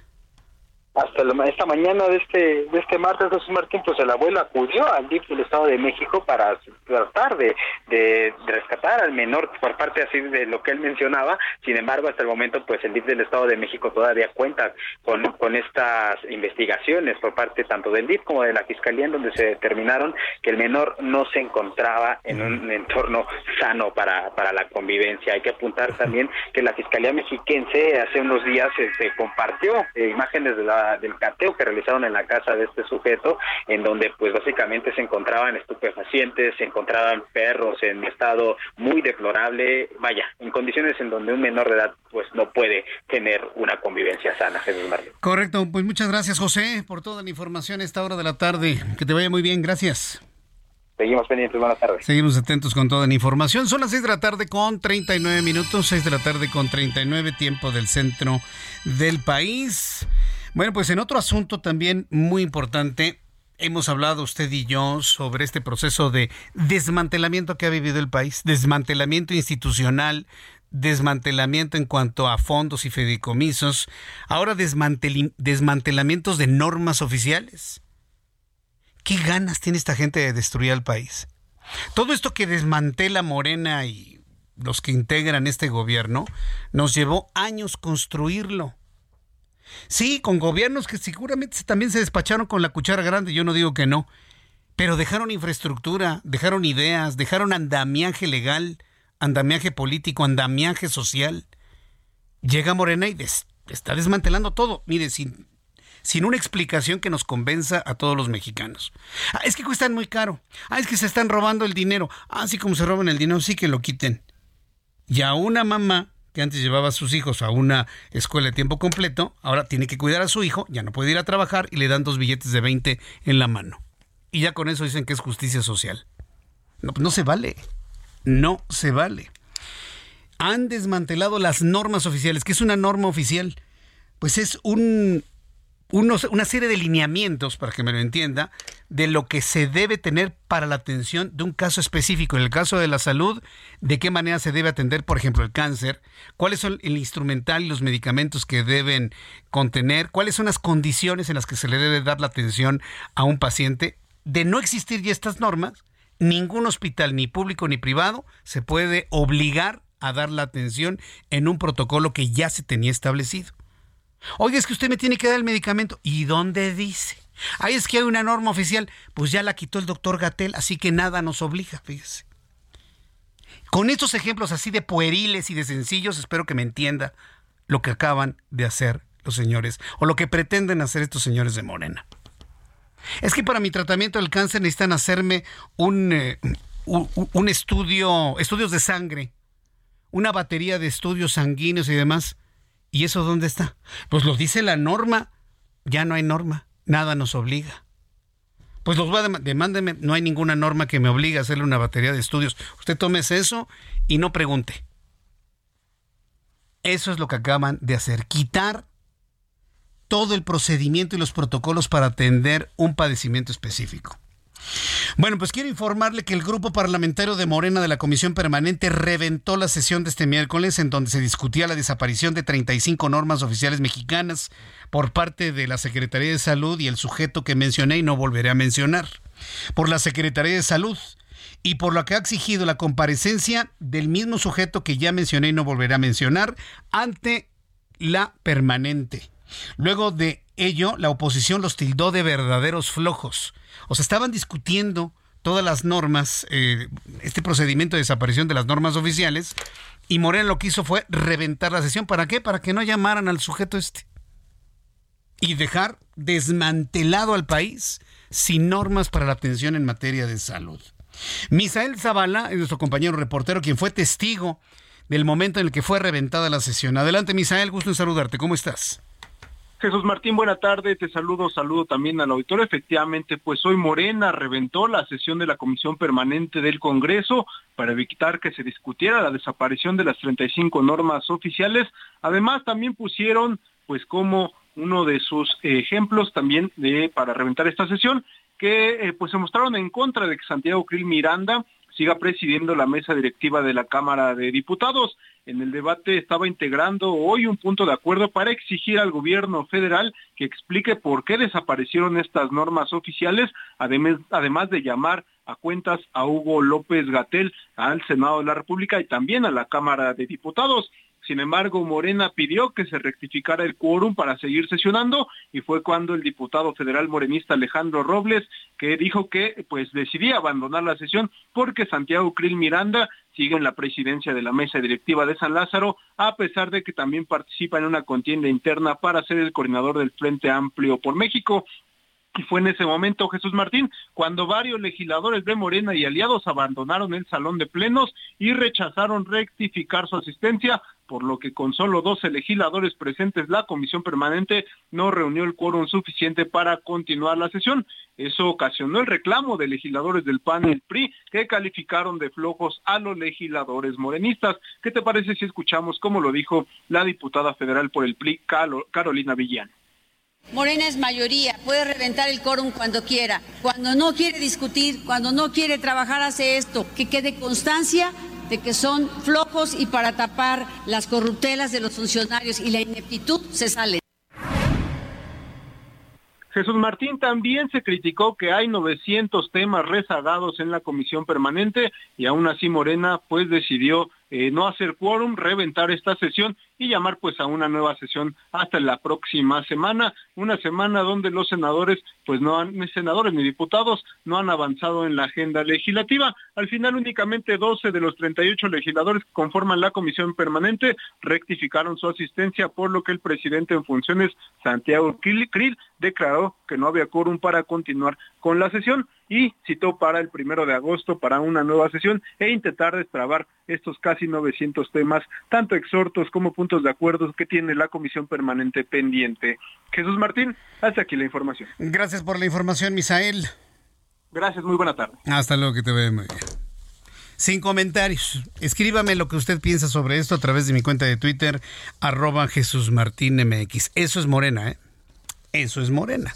Hasta esta mañana de este de este martes Jesús Martín pues el abuelo acudió al DIF del Estado de México para tratar de, de, rescatar al menor por parte así de lo que él mencionaba. Sin embargo hasta el momento pues el DIF del Estado de México todavía cuenta con, con estas investigaciones por parte tanto del DIF como de la Fiscalía en donde se determinaron que el menor no se encontraba en un entorno sano para, para la convivencia. Hay que apuntar también que la Fiscalía Mexiquense hace unos días se, este, compartió eh, imágenes de la la, del cateo que realizaron en la casa de este sujeto, en donde pues básicamente se encontraban estupefacientes, se encontraban perros en estado muy deplorable, vaya, en condiciones en donde un menor de edad pues no puede tener una convivencia sana, Jesús María. Correcto, pues muchas gracias José por toda la información a esta hora de la tarde. Que te vaya muy bien, gracias. Seguimos pendientes, buenas tardes. Seguimos atentos con toda la información. Son las 6 de la tarde con 39 minutos, 6 de la tarde con 39 tiempo del centro del país. Bueno, pues en otro asunto también muy importante, hemos hablado usted y yo sobre este proceso de desmantelamiento que ha vivido el país, desmantelamiento institucional, desmantelamiento en cuanto a fondos y fideicomisos, ahora desmantelamientos de normas oficiales. ¿Qué ganas tiene esta gente de destruir al país? Todo esto que desmantela Morena y los que integran este gobierno, nos llevó años construirlo. Sí, con gobiernos que seguramente también se despacharon con la cuchara grande, yo no digo que no, pero dejaron infraestructura, dejaron ideas, dejaron andamiaje legal, andamiaje político, andamiaje social. Llega Morena y está desmantelando todo. Mire, sin sin una explicación que nos convenza a todos los mexicanos. Ah, es que cuestan muy caro. Ah, es que se están robando el dinero. Ah, sí, como se roban el dinero, sí que lo quiten. Y a una mamá que antes llevaba a sus hijos a una escuela de tiempo completo, ahora tiene que cuidar a su hijo, ya no puede ir a trabajar y le dan dos billetes de 20 en la mano. Y ya con eso dicen que es justicia social. No, no se vale. No se vale. Han desmantelado las normas oficiales. ¿Qué es una norma oficial? Pues es un una serie de lineamientos, para que me lo entienda, de lo que se debe tener para la atención de un caso específico. En el caso de la salud, de qué manera se debe atender, por ejemplo, el cáncer, cuáles son el instrumental y los medicamentos que deben contener, cuáles son las condiciones en las que se le debe dar la atención a un paciente. De no existir ya estas normas, ningún hospital, ni público ni privado, se puede obligar a dar la atención en un protocolo que ya se tenía establecido. Oye, es que usted me tiene que dar el medicamento. ¿Y dónde dice? Ahí es que hay una norma oficial. Pues ya la quitó el doctor Gatel, así que nada nos obliga, fíjese. Con estos ejemplos así de pueriles y de sencillos, espero que me entienda lo que acaban de hacer los señores, o lo que pretenden hacer estos señores de Morena. Es que para mi tratamiento del cáncer necesitan hacerme un, eh, un estudio, estudios de sangre, una batería de estudios sanguíneos y demás. ¿Y eso dónde está? Pues lo dice la norma. Ya no hay norma. Nada nos obliga. Pues los voy a demándeme. No hay ninguna norma que me obligue a hacerle una batería de estudios. Usted tómese eso y no pregunte. Eso es lo que acaban de hacer. Quitar todo el procedimiento y los protocolos para atender un padecimiento específico. Bueno, pues quiero informarle que el grupo parlamentario de Morena de la Comisión Permanente reventó la sesión de este miércoles en donde se discutía la desaparición de 35 normas oficiales mexicanas por parte de la Secretaría de Salud y el sujeto que mencioné y no volveré a mencionar. Por la Secretaría de Salud y por lo que ha exigido la comparecencia del mismo sujeto que ya mencioné y no volveré a mencionar ante la permanente. Luego de ello, la oposición los tildó de verdaderos flojos o sea, estaban discutiendo todas las normas, eh, este procedimiento de desaparición de las normas oficiales, y Morena lo que hizo fue reventar la sesión. ¿Para qué? Para que no llamaran al sujeto este. Y dejar desmantelado al país sin normas para la atención en materia de salud. Misael Zavala es nuestro compañero reportero, quien fue testigo del momento en el que fue reventada la sesión. Adelante, Misael, gusto en saludarte. ¿Cómo estás? Jesús Martín, buena tarde, te saludo, saludo también al auditorio. Efectivamente, pues hoy Morena reventó la sesión de la Comisión Permanente del Congreso para evitar que se discutiera la desaparición de las 35 normas oficiales. Además, también pusieron, pues como uno de sus ejemplos también de para reventar esta sesión, que eh, pues se mostraron en contra de que Santiago Krill Miranda siga presidiendo la mesa directiva de la Cámara de Diputados. En el debate estaba integrando hoy un punto de acuerdo para exigir al gobierno federal que explique por qué desaparecieron estas normas oficiales, además, de llamar a cuentas a Hugo López Gatel, al Senado de la República y también a la Cámara de Diputados. Sin embargo, Morena pidió que se rectificara el quórum para seguir sesionando y fue cuando el diputado federal morenista Alejandro Robles que dijo que pues decidía abandonar la sesión porque Santiago Krill Miranda sigue en la presidencia de la mesa directiva de San Lázaro, a pesar de que también participa en una contienda interna para ser el coordinador del Frente Amplio por México. Y fue en ese momento, Jesús Martín, cuando varios legisladores de Morena y aliados abandonaron el salón de plenos y rechazaron rectificar su asistencia, por lo que con solo 12 legisladores presentes la comisión permanente no reunió el quórum suficiente para continuar la sesión. Eso ocasionó el reclamo de legisladores del PAN y el PRI que calificaron de flojos a los legisladores morenistas. ¿Qué te parece si escuchamos cómo lo dijo la diputada federal por el PRI, Carolina Villán? Morena es mayoría, puede reventar el quórum cuando quiera. Cuando no quiere discutir, cuando no quiere trabajar, hace esto. Que quede constancia de que son flojos y para tapar las corruptelas de los funcionarios y la ineptitud se sale. Jesús Martín también se criticó que hay 900 temas rezagados en la comisión permanente y aún así Morena pues decidió eh, no hacer quórum, reventar esta sesión y llamar pues a una nueva sesión hasta la próxima semana, una semana donde los senadores pues no han, ni senadores ni diputados no han avanzado en la agenda legislativa. Al final únicamente 12 de los 38 legisladores que conforman la comisión permanente rectificaron su asistencia, por lo que el presidente en funciones, Santiago Krill, declaró que no había quórum para continuar con la sesión y citó para el primero de agosto para una nueva sesión e intentar destrabar estos casi 900 temas, tanto exhortos como puntos de acuerdo que tiene la comisión permanente pendiente. Jesús Martín, hasta aquí la información. Gracias por la información, Misael. Gracias, muy buena tarde. Hasta luego, que te vea muy bien. Sin comentarios. Escríbame lo que usted piensa sobre esto a través de mi cuenta de Twitter, arroba Jesús Martín MX. Eso es Morena, ¿eh? Eso es Morena.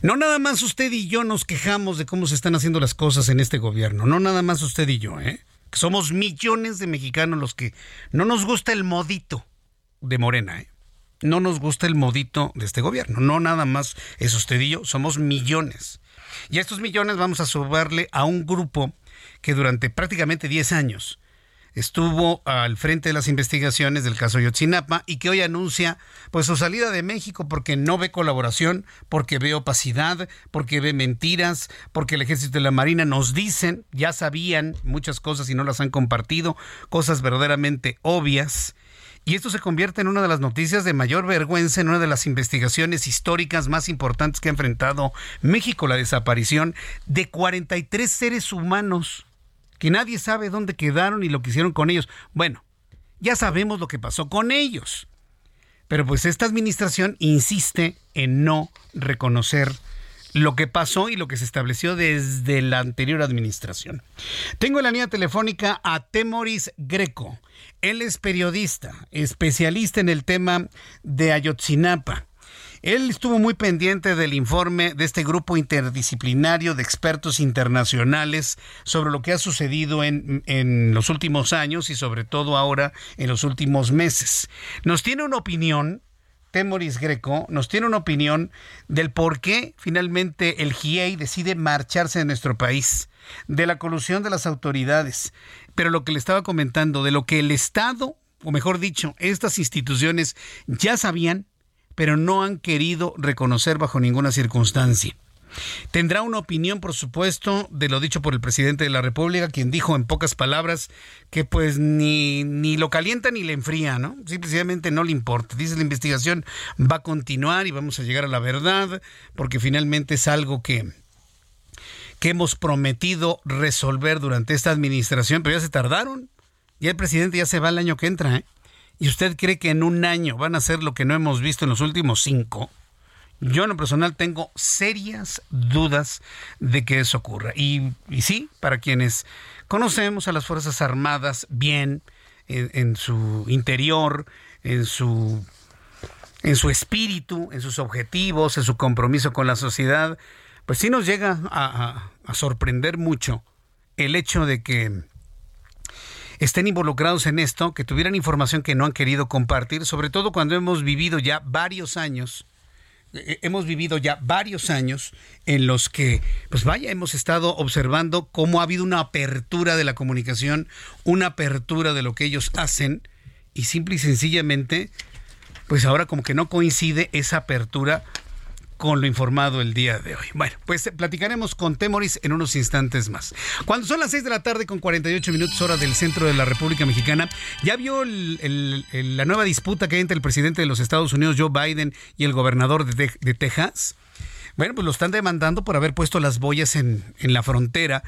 No nada más usted y yo nos quejamos de cómo se están haciendo las cosas en este gobierno. No nada más usted y yo, ¿eh? Somos millones de mexicanos los que no nos gusta el modito de Morena, ¿eh? No nos gusta el modito de este gobierno. No nada más es usted y yo, somos millones. Y a estos millones vamos a subarle a un grupo que durante prácticamente 10 años estuvo al frente de las investigaciones del caso Yotzinapa y que hoy anuncia pues su salida de México porque no ve colaboración, porque ve opacidad, porque ve mentiras, porque el ejército de la Marina nos dicen, ya sabían muchas cosas y no las han compartido, cosas verdaderamente obvias. Y esto se convierte en una de las noticias de mayor vergüenza, en una de las investigaciones históricas más importantes que ha enfrentado México, la desaparición de 43 seres humanos que nadie sabe dónde quedaron y lo que hicieron con ellos. Bueno, ya sabemos lo que pasó con ellos. Pero pues esta administración insiste en no reconocer lo que pasó y lo que se estableció desde la anterior administración. Tengo en la línea telefónica a Temoris Greco. Él es periodista, especialista en el tema de Ayotzinapa. Él estuvo muy pendiente del informe de este grupo interdisciplinario de expertos internacionales sobre lo que ha sucedido en, en, los últimos años y sobre todo ahora en los últimos meses. Nos tiene una opinión, Temoris Greco, nos tiene una opinión del por qué finalmente el GIEI decide marcharse de nuestro país, de la colusión de las autoridades, pero lo que le estaba comentando, de lo que el Estado, o mejor dicho, estas instituciones ya sabían pero no han querido reconocer bajo ninguna circunstancia. Tendrá una opinión, por supuesto, de lo dicho por el presidente de la República, quien dijo en pocas palabras que pues ni, ni lo calienta ni le enfría, ¿no? Simplemente no le importa. Dice la investigación va a continuar y vamos a llegar a la verdad, porque finalmente es algo que, que hemos prometido resolver durante esta administración, pero ya se tardaron. Ya el presidente ya se va el año que entra, ¿eh? Y usted cree que en un año van a hacer lo que no hemos visto en los últimos cinco, yo en lo personal tengo serias dudas de que eso ocurra. Y, sí, para quienes conocemos a las Fuerzas Armadas bien, en, su interior, en su, en su espíritu, en sus objetivos, en su compromiso con la sociedad, pues sí nos llega a sorprender mucho el hecho de que estén involucrados en esto, que tuvieran información que no han querido compartir, sobre todo cuando hemos vivido ya varios años eh, eh, hemos vivido ya varios años en los que, pues vaya, hemos estado observando cómo ha habido una apertura de la comunicación, una apertura de lo que ellos hacen y simple y sencillamente, pues ahora como que no coincide esa apertura con lo informado el día de hoy. Bueno, pues platicaremos con Temoris en unos instantes más. Cuando son las 6 de la tarde con 48 minutos hora del centro de la República Mexicana, ¿ya vio la nueva disputa que hay entre el presidente de los Estados Unidos, Joe Biden, y el gobernador de, de Texas? Bueno, pues lo están demandando por haber puesto las boyas en, en la frontera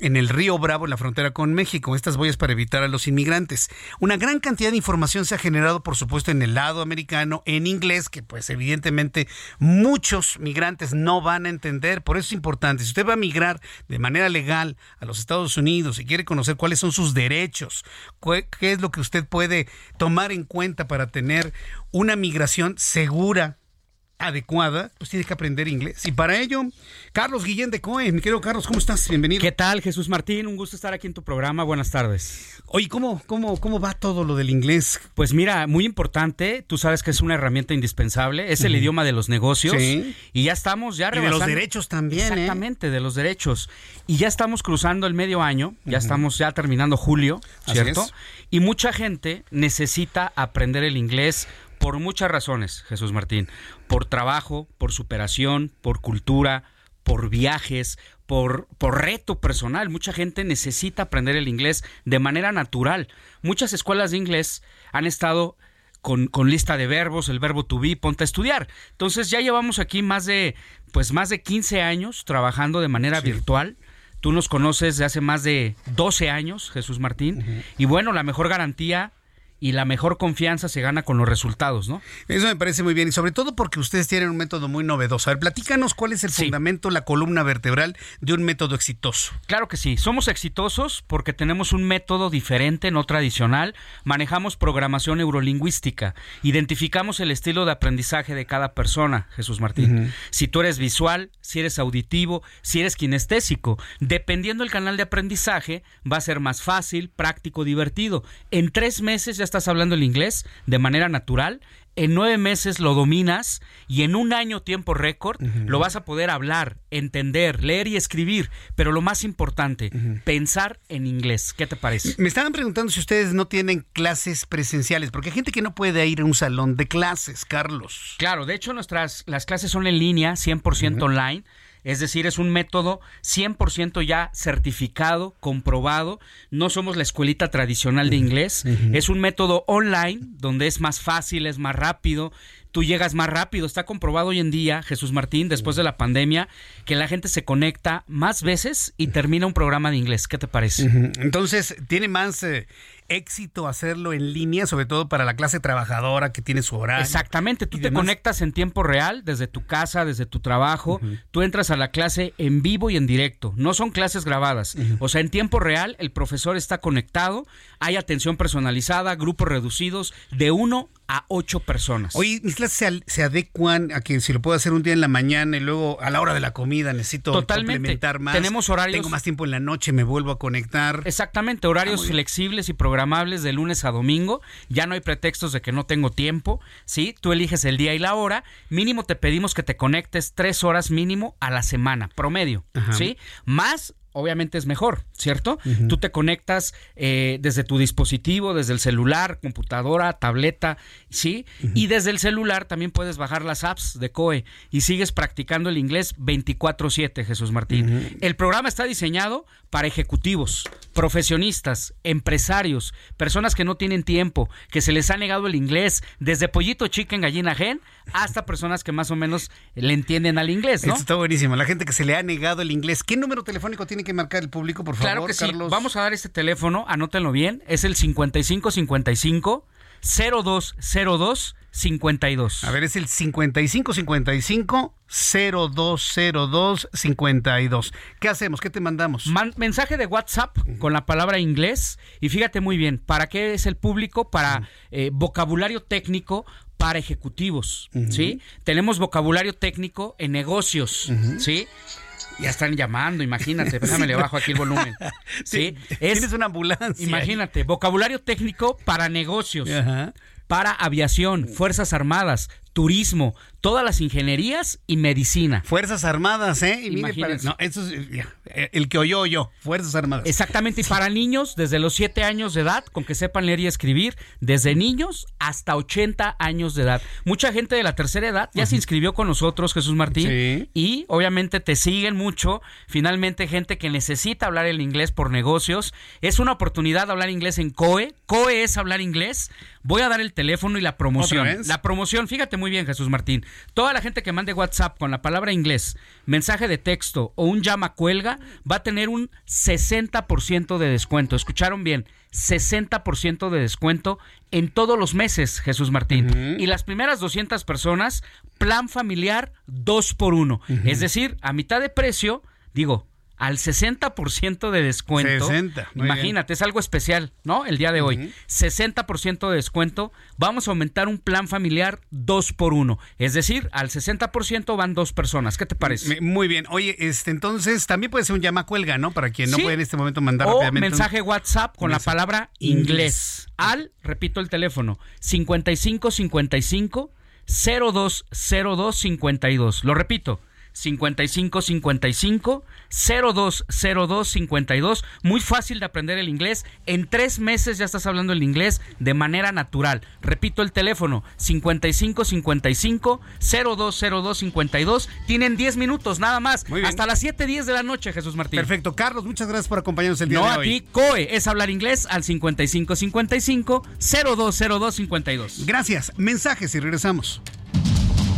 en el río Bravo, en la frontera con México. Estas boyas para evitar a los inmigrantes. Una gran cantidad de información se ha generado, por supuesto, en el lado americano, en inglés, que pues evidentemente muchos migrantes no van a entender. Por eso es importante. Si usted va a migrar de manera legal a los Estados Unidos y quiere conocer cuáles son sus derechos, qué es lo que usted puede tomar en cuenta para tener una migración segura, adecuada, pues tiene que aprender inglés. Y para ello, Carlos Guillén de COE, mi querido Carlos, ¿cómo estás? Bienvenido. ¿Qué tal, Jesús Martín? Un gusto estar aquí en tu programa. Buenas tardes. Oye, ¿cómo, cómo, cómo va todo lo del inglés? Pues mira, muy importante. Tú sabes que es una herramienta indispensable. Es el idioma de los negocios. Sí. Y ya estamos ya rebasando. de los derechos también. ¿eh? Exactamente, de los derechos. Y ya estamos cruzando el medio año. Ya estamos ya terminando julio, ¿cierto? Y mucha gente necesita aprender el inglés por muchas razones, Jesús Martín. Por trabajo, por superación, por cultura, por viajes, por, por reto personal. Mucha gente necesita aprender el inglés de manera natural. Muchas escuelas de inglés han estado con, con, lista de verbos, el verbo to be, ponte a estudiar. Entonces ya llevamos aquí más de, pues más de 15 años trabajando de manera virtual. Tú nos conoces de hace más de 12 años, Jesús Martín. Y bueno, la mejor garantía y la mejor confianza se gana con los resultados, ¿no? Eso me parece muy bien y sobre todo porque ustedes tienen un método muy novedoso. A ver, platícanos cuál es el fundamento, la columna vertebral de un método exitoso. Claro que sí, somos exitosos porque tenemos un método diferente, no tradicional, manejamos programación neurolingüística, identificamos el estilo de aprendizaje de cada persona, Jesús Martín. Si tú eres visual, si eres auditivo, si eres kinestésico, dependiendo del canal de aprendizaje, va a ser más fácil, práctico, divertido. En tres meses ya estás hablando el inglés de manera natural, en nueve meses lo dominas y en un año tiempo récord lo vas a poder hablar, entender, leer y escribir. Pero lo más importante, pensar en inglés. ¿Qué te parece? Me estaban preguntando si ustedes no tienen clases presenciales, porque hay gente que no puede ir a un salón de clases, Carlos. Claro, de hecho nuestras las clases son en línea, 100% online. Es decir, es un método 100% ya certificado, comprobado. No somos la escuelita tradicional de inglés. Es un método online donde es más fácil, es más rápido tú llegas más rápido. Está comprobado hoy en día, Jesús Martín, después de la pandemia, que la gente se conecta más veces y termina un programa de inglés. ¿Qué te parece? Entonces, tiene más eh, éxito hacerlo en línea, sobre todo para la clase trabajadora que tiene su horario. Exactamente, tú te conectas en tiempo real, desde tu casa, desde tu trabajo, tú entras a la clase en vivo y en directo, no son clases grabadas, o sea, en tiempo real el profesor está conectado, hay atención personalizada, grupos reducidos de uno a ocho personas. Oye, mis clases se, adecuan a que si lo puedo hacer un día en la mañana y luego a la hora de la comida necesito complementar más. Tenemos horarios. Tengo más tiempo en la noche, me vuelvo a conectar. Exactamente, horarios ah, flexibles y programables de lunes a domingo. Ya no hay pretextos de que no tengo tiempo. Sí, tú eliges el día y la hora. Mínimo te pedimos que te conectes tres horas mínimo a la semana, promedio. Sí, más obviamente es mejor, ¿cierto? Tú te conectas eh, desde tu dispositivo, desde el celular, computadora, tableta, ¿sí? Y desde el celular también puedes bajar las apps de COE y sigues practicando el inglés 24/7, Jesús Martín. El programa está diseñado para ejecutivos, profesionistas, empresarios, personas que no tienen tiempo, que se les ha negado el inglés, desde pollito chicken, gallina gen, hasta personas que más o menos le entienden al inglés, ¿no? está buenísimo. La gente que se le ha negado el inglés. ¿Qué número telefónico tiene que marcar el público, por favor, claro que Carlos? Sí. Vamos a dar este teléfono, anótenlo bien. Es el 5555 0202 52. A ver, es el 5555 0202 52. ¿Qué hacemos? ¿Qué te mandamos? mensaje de WhatsApp con la palabra inglés. Y fíjate muy bien, ¿para qué es el público? Para eh, vocabulario técnico para ejecutivos, ¿sí? Tenemos vocabulario técnico en negocios, ¿sí? Ya están llamando, imagínate, déjame le bajo aquí el volumen. ¿Sí? Tienes una ambulancia. Imagínate, vocabulario técnico para negocios. para aviación, Fuerzas Armadas, turismo, todas las ingenierías y medicina. Fuerzas Armadas, ¿eh? Y mire, para- no, eso es eh, el que oyó yo, Fuerzas Armadas. Exactamente, y para niños desde los 7 años de edad, con que sepan leer y escribir, desde niños hasta 80 años de edad. Mucha gente de la tercera edad ya se inscribió con nosotros, Jesús Martín, Sí. y obviamente te siguen mucho. Finalmente, gente que necesita hablar el inglés por negocios. Es una oportunidad de hablar inglés en COE. COE es hablar inglés. Voy a dar el teléfono y la promoción. La promoción, fíjate muy bien, Jesús Martín. Toda la gente que mande WhatsApp con la palabra inglés, mensaje de texto o un llama cuelga va a tener un 60% de descuento. ¿Escucharon bien? 60% de descuento en todos los meses, Jesús Martín. Y las primeras 200 personas, plan familiar 2 por 1. Es decir, a mitad de precio, digo, al 60% de descuento. 60, muy Imagínate, es algo especial, ¿no? El día de hoy. 60% de descuento. Vamos a aumentar un plan familiar 2 por 1. Es decir, al 60% van dos personas. ¿Qué te parece? Muy bien. Oye, este entonces también puede ser un llama cuelga, ¿no? Para quien no Sí. puede en este momento mandar o rápidamente. un- mensaje WhatsApp con la palabra inglés. Al, repito el teléfono, 5555 020252. Lo repito. 5555 020252 muy fácil de aprender el inglés en tres meses ya estás hablando el inglés de manera natural repito el teléfono 5555 020252 tienen 10 minutos nada más hasta las 7.10 de la noche Jesús Martín Perfecto. Carlos, muchas gracias por acompañarnos el día no de a hoy. ti, COE es hablar inglés al 5555 020252. Gracias. Mensajes y regresamos.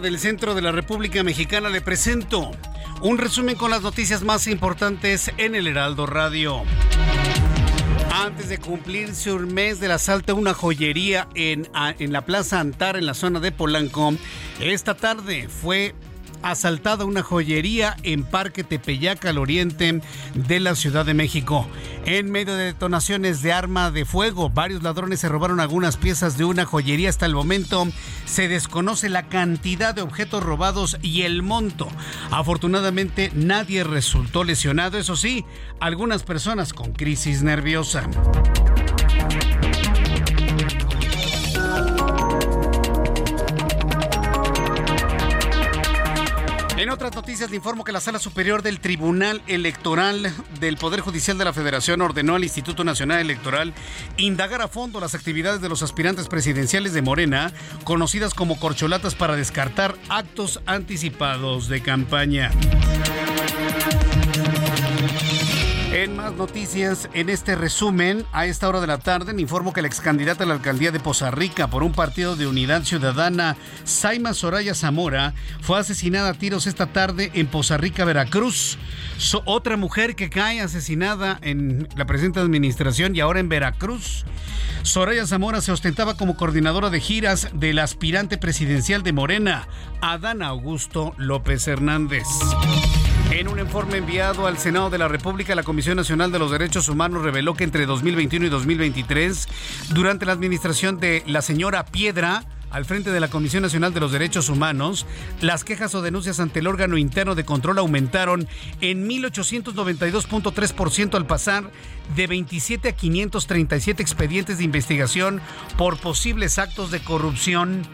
Del centro de la República Mexicana. Le presento un resumen con las noticias más importantes en el Heraldo Radio. Antes de cumplirse un mes del asalto a una joyería en, en la Plaza Antar, en la zona de Polanco, esta tarde fue asaltada una joyería en Parque Tepeyac al oriente de la Ciudad de México. En medio de detonaciones de arma de fuego, varios ladrones se robaron algunas piezas de una joyería. Hasta el momento se desconoce la cantidad de objetos robados y el monto. Afortunadamente nadie resultó lesionado, eso sí, algunas personas con crisis nerviosa. Noticias le informo que la Sala Superior del Tribunal Electoral del Poder Judicial de la Federación ordenó al Instituto Nacional Electoral indagar a fondo las actividades de los aspirantes presidenciales de Morena, conocidas como corcholatas para descartar actos anticipados de campaña. En más noticias, en este resumen, a esta hora de la tarde, le informo que la ex candidata a la alcaldía de Poza Rica por un partido de unidad ciudadana, Saima Soraya Zamora, fue asesinada a tiros esta tarde en Poza Rica, Veracruz. Otra mujer que cae asesinada en la presente administración y ahora en Veracruz. Soraya Zamora se ostentaba como coordinadora de giras del aspirante presidencial de Morena, Adán Augusto López Hernández. En un informe enviado al Senado de la República, la Comisión Nacional de los Derechos Humanos reveló que entre 2021 y 2023, durante la administración de la señora Piedra, al frente de la Comisión Nacional de los Derechos Humanos, las quejas o denuncias ante el órgano interno de control aumentaron en 1892.3% al pasar de 27 a 537 expedientes de investigación por posibles actos de corrupción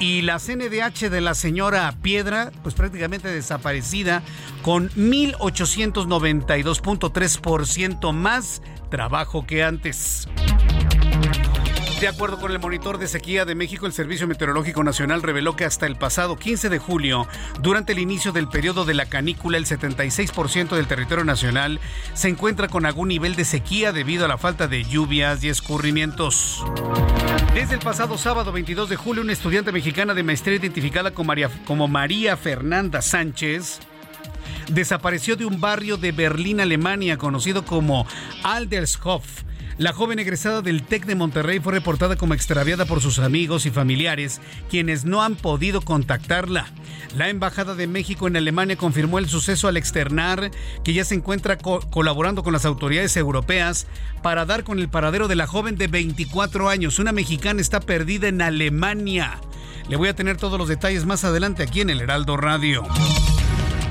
y la CNDH de la señora Piedra, pues prácticamente desaparecida, con 1.892.3% más trabajo que antes. De acuerdo con el monitor de sequía de México, el Servicio Meteorológico Nacional reveló que hasta el pasado 15 de julio, durante el inicio del periodo de la canícula, el 76% del territorio nacional se encuentra con algún nivel de sequía debido a la falta de lluvias y escurrimientos. Desde el pasado sábado 22 de julio, una estudiante mexicana de maestría identificada como María, como María Fernanda Sánchez desapareció de un barrio de Berlín, Alemania, conocido como Aldershof la joven egresada del TEC de Monterrey fue reportada como extraviada por sus amigos y familiares, quienes no han podido contactarla. La Embajada de México en Alemania confirmó el suceso al externar que ya se encuentra colaborando con las autoridades europeas para dar con el paradero de la joven de 24 años. Una mexicana está perdida en Alemania. Le voy a tener todos los detalles más adelante aquí en el Heraldo Radio.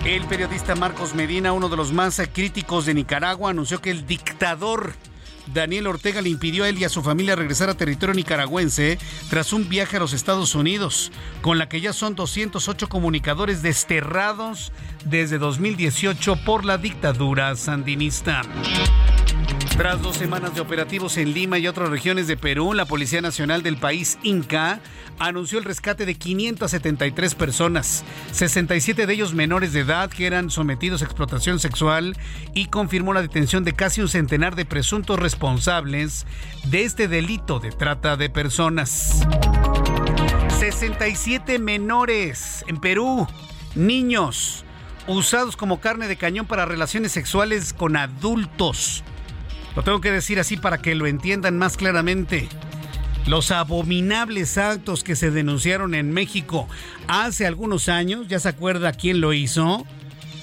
El periodista Marcos Medina, uno de los más críticos de Nicaragua, anunció que el dictador Daniel Ortega le impidió a él y a su familia regresar a territorio nicaragüense tras un viaje a los Estados Unidos, con la que ya son 208 comunicadores desterrados desde 2018 por la dictadura sandinista. Tras dos semanas de operativos en Lima y otras regiones de Perú, la Policía Nacional del país Inca anunció el rescate de 573 personas, 67 de ellos menores de edad que eran sometidos a explotación sexual y confirmó la detención de casi un centenar de presuntos responsables de este delito de trata de personas. 67 menores en Perú, niños, usados como carne de cañón para relaciones sexuales con adultos. Lo tengo que decir así para que lo entiendan más claramente. Los abominables actos que se denunciaron en México hace algunos años, ¿ya se acuerda quién lo hizo?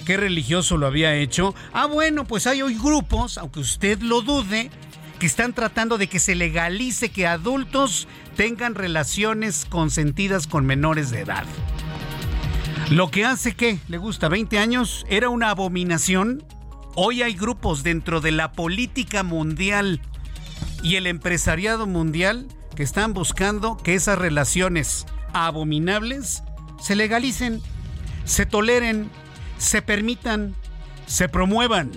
¿Qué religioso lo había hecho? Ah, bueno, pues hay hoy grupos, aunque usted lo dude, que están tratando de que se legalice que adultos tengan relaciones consentidas con menores de edad. Lo que hace que, le gusta 20 años, era una abominación Hoy hay grupos dentro de la política mundial y el empresariado mundial que están buscando que esas relaciones abominables se legalicen, se toleren, se permitan, se promuevan.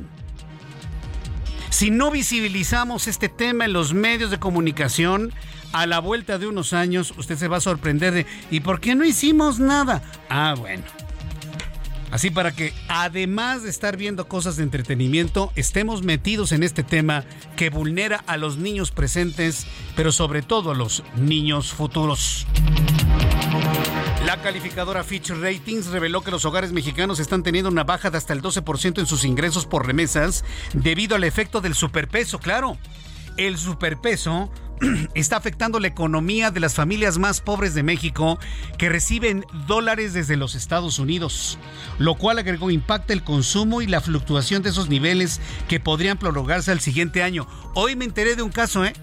Si no visibilizamos este tema en los medios de comunicación, a la vuelta de unos años usted se va a sorprender de ¿y por qué no hicimos nada? Ah, bueno. Así para que, además de estar viendo cosas de entretenimiento, estemos metidos en este tema que vulnera a los niños presentes, pero sobre todo a los niños futuros. La calificadora Fitch Ratings reveló que los hogares mexicanos están teniendo una baja de hasta el 12% en sus ingresos por remesas debido al efecto del superpeso, claro. El superpeso está afectando la economía de las familias más pobres de México que reciben dólares desde los Estados Unidos, lo cual agregó impacta el consumo y la fluctuación de esos niveles que podrían prolongarse al siguiente año. Hoy me enteré de un caso, ¿eh?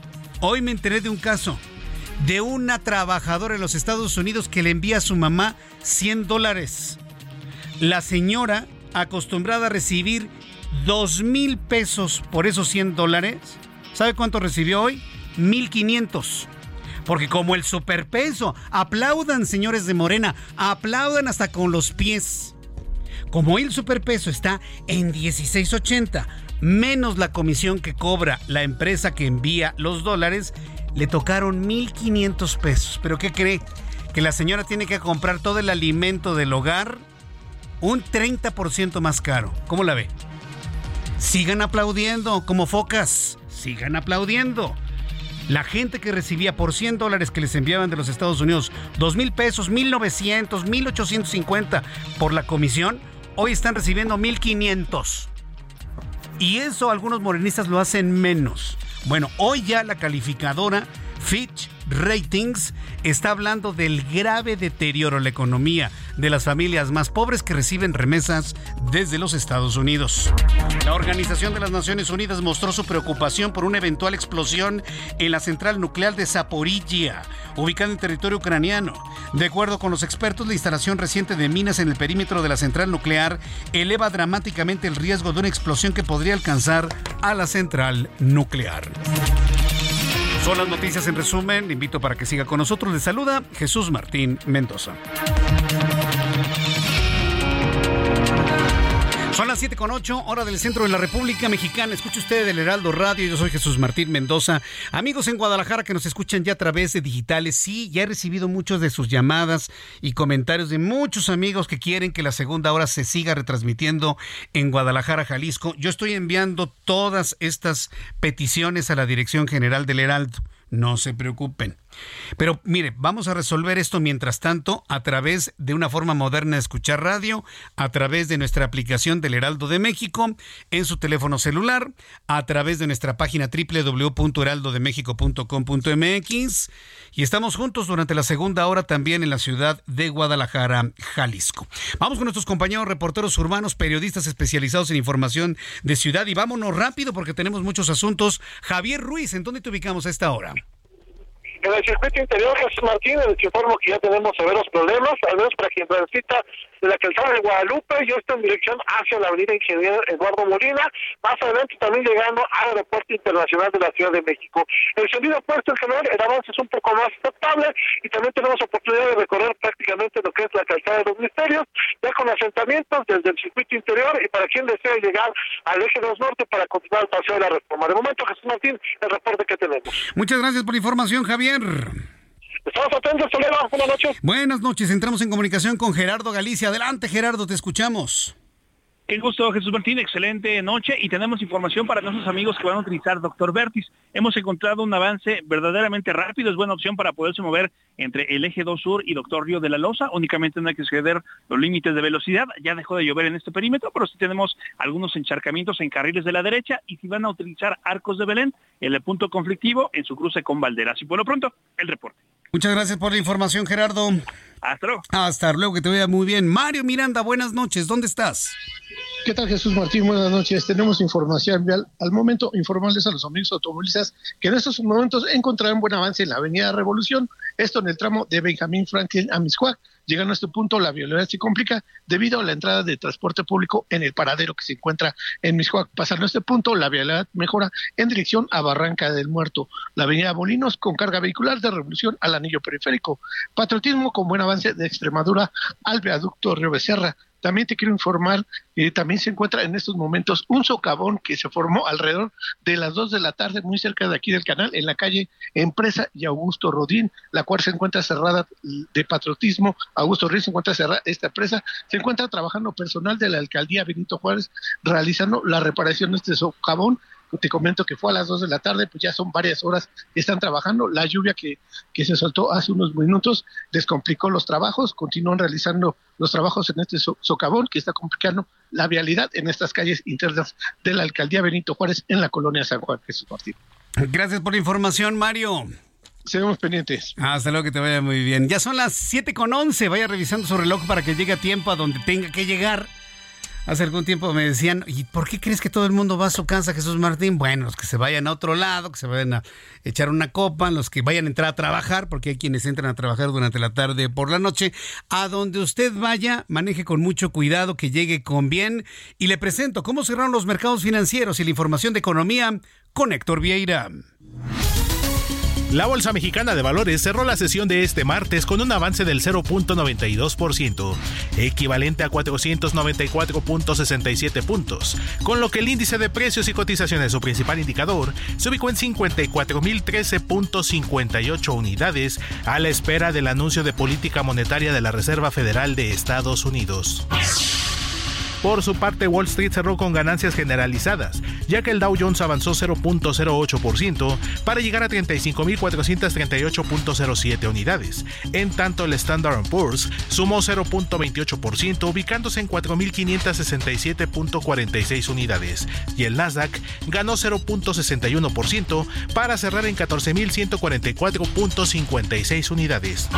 Hoy me enteré de un caso de una trabajadora en los Estados Unidos que le envía a su mamá 100 dólares. La señora, acostumbrada a recibir 2 mil pesos por esos 100 dólares, ¿sabe cuánto recibió hoy? 1500. Porque como el superpeso, aplaudan señores de Morena, aplaudan hasta con los pies. Como el superpeso está en 1680, menos la comisión que cobra la empresa que envía los dólares, le tocaron 1500 pesos. ¿Pero qué cree? Que la señora tiene que comprar todo el alimento del hogar un 30% más caro. ¿Cómo la ve? Sigan aplaudiendo como focas. Sigan aplaudiendo. La gente que recibía por 100 dólares que les enviaban de los Estados Unidos, 2 mil pesos, 1900, 1850 por la comisión, hoy están recibiendo 1500. Y eso algunos morenistas lo hacen menos. Bueno, hoy ya la calificadora Fitch Ratings está hablando del grave deterioro en la economía de las familias más pobres que reciben remesas desde los Estados Unidos. La Organización de las Naciones Unidas mostró su preocupación por una eventual explosión en la central nuclear de Zaporizhia, ubicada en territorio ucraniano. De acuerdo con los expertos, la instalación reciente de minas en el perímetro de la central nuclear eleva dramáticamente el riesgo de una explosión que podría alcanzar a la central nuclear. Son las noticias en resumen. Le invito para que siga con nosotros. Le saluda Jesús Martín Mendoza. Son las 7 con 8, hora del centro de la República Mexicana. Escucha usted del Heraldo Radio. Yo soy Jesús Martín Mendoza. Amigos en Guadalajara que nos escuchan ya a través de digitales, sí, ya he recibido muchos de sus llamadas y comentarios de muchos amigos que quieren que la segunda hora se siga retransmitiendo en Guadalajara, Jalisco. Yo estoy enviando todas estas peticiones a la Dirección General del Heraldo. No se preocupen. Pero mire, vamos a resolver esto mientras tanto a través de una forma moderna de escuchar radio, a través de nuestra aplicación del Heraldo de México, en su teléfono celular, a través de nuestra página www.heraldodemexico.com.mx y estamos juntos durante la segunda hora también en la ciudad de Guadalajara, Jalisco. Vamos con nuestros compañeros reporteros urbanos, periodistas especializados en información de ciudad y vámonos rápido porque tenemos muchos asuntos. Javier Ruiz, ¿en dónde te ubicamos a esta hora? En el circuito interior, Jesús Martín, les informo que ya tenemos severos problemas, al menos para quien transita la calzada de Guadalupe, yo estoy en dirección hacia la avenida Ingeniero Eduardo Molina, más adelante también llegando al aeropuerto internacional de la Ciudad de México. El sentido opuesto en general, el avance es un poco más aceptable y también tenemos oportunidad de recorrer prácticamente lo que es la calzada de los misterios, ya con asentamientos desde el circuito interior y para quien desea llegar al eje 2 norte para continuar el paseo de la reforma. De momento, Jesús Martín, el reporte que tenemos. Muchas gracias por la información, Javier. Estamos atentos, Toledo. Buenas noches. Buenas noches. Entramos en comunicación con Gerardo Galicia. Adelante, Gerardo, te escuchamos. Qué gusto, Jesús Martín. Excelente noche y tenemos información para nuestros amigos que van a utilizar Doctor Vertis. Hemos encontrado un avance verdaderamente rápido. Es buena opción para poderse mover entre el eje 2 sur y Doctor Río de la Loza. Únicamente no hay que exceder los límites de velocidad. Ya dejó de llover en este perímetro, pero sí tenemos algunos encharcamientos en carriles de la derecha y si van a utilizar arcos de Belén, el punto conflictivo en su cruce con Valderas. Y por lo pronto, el reporte. Muchas gracias por la información, Gerardo. Hasta luego. Hasta luego, que te vea muy bien. Mario Miranda, buenas noches. ¿Dónde estás? ¿Qué tal Jesús Martín? Buenas noches. Tenemos información vial. Al momento, informarles a los amigos automovilistas que en estos momentos encontrarán buen avance en la Avenida Revolución, esto en el tramo de Benjamín Franklin a Miscuac. Llegando a este punto, la violencia se complica debido a la entrada de transporte público en el paradero que se encuentra en Miscuac. Pasando a este punto, la vialidad mejora en dirección a Barranca del Muerto. La avenida Molinos con carga vehicular de revolución al anillo periférico. Patriotismo con buen avance de Extremadura al viaducto Río Becerra. También te quiero informar que también se encuentra en estos momentos un socavón que se formó alrededor de las 2 de la tarde, muy cerca de aquí del canal, en la calle Empresa y Augusto Rodín, la cual se encuentra cerrada de patriotismo. Augusto Rodín se encuentra cerrada esta empresa. Se encuentra trabajando personal de la alcaldía Benito Juárez realizando la reparación de este socavón te comento que fue a las 2 de la tarde, pues ya son varias horas que están trabajando. La lluvia que, que se soltó hace unos minutos descomplicó los trabajos, continúan realizando los trabajos en este socavón que está complicando la vialidad en estas calles internas de la alcaldía Benito Juárez en la colonia San Juan Jesús Martín. Gracias por la información, Mario. Seguimos pendientes. Hasta luego, que te vaya muy bien. Ya son las 7 con 11. Vaya revisando su reloj para que llegue a tiempo a donde tenga que llegar. Hace algún tiempo me decían, ¿y por qué crees que todo el mundo va a su casa, Jesús Martín? Bueno, los que se vayan a otro lado, que se vayan a echar una copa, los que vayan a entrar a trabajar, porque hay quienes entran a trabajar durante la tarde por la noche. A donde usted vaya, maneje con mucho cuidado, que llegue con bien. Y le presento cómo cerraron los mercados financieros y la información de economía con Héctor Vieira. La Bolsa Mexicana de Valores cerró la sesión de este martes con un avance del 0.92%, equivalente a 494.67 puntos, con lo que el índice de precios y cotizaciones, su principal indicador, se ubicó en 54.013.58 unidades a la espera del anuncio de política monetaria de la Reserva Federal de Estados Unidos. Por su parte, Wall Street cerró con ganancias generalizadas, ya que el Dow Jones avanzó 0.08% para llegar a 35.438.07 unidades. En tanto, el Standard Poor's sumó 0.28%, ubicándose en 4.567.46 unidades, y el Nasdaq ganó 0.61% para cerrar en 14.144.56 unidades.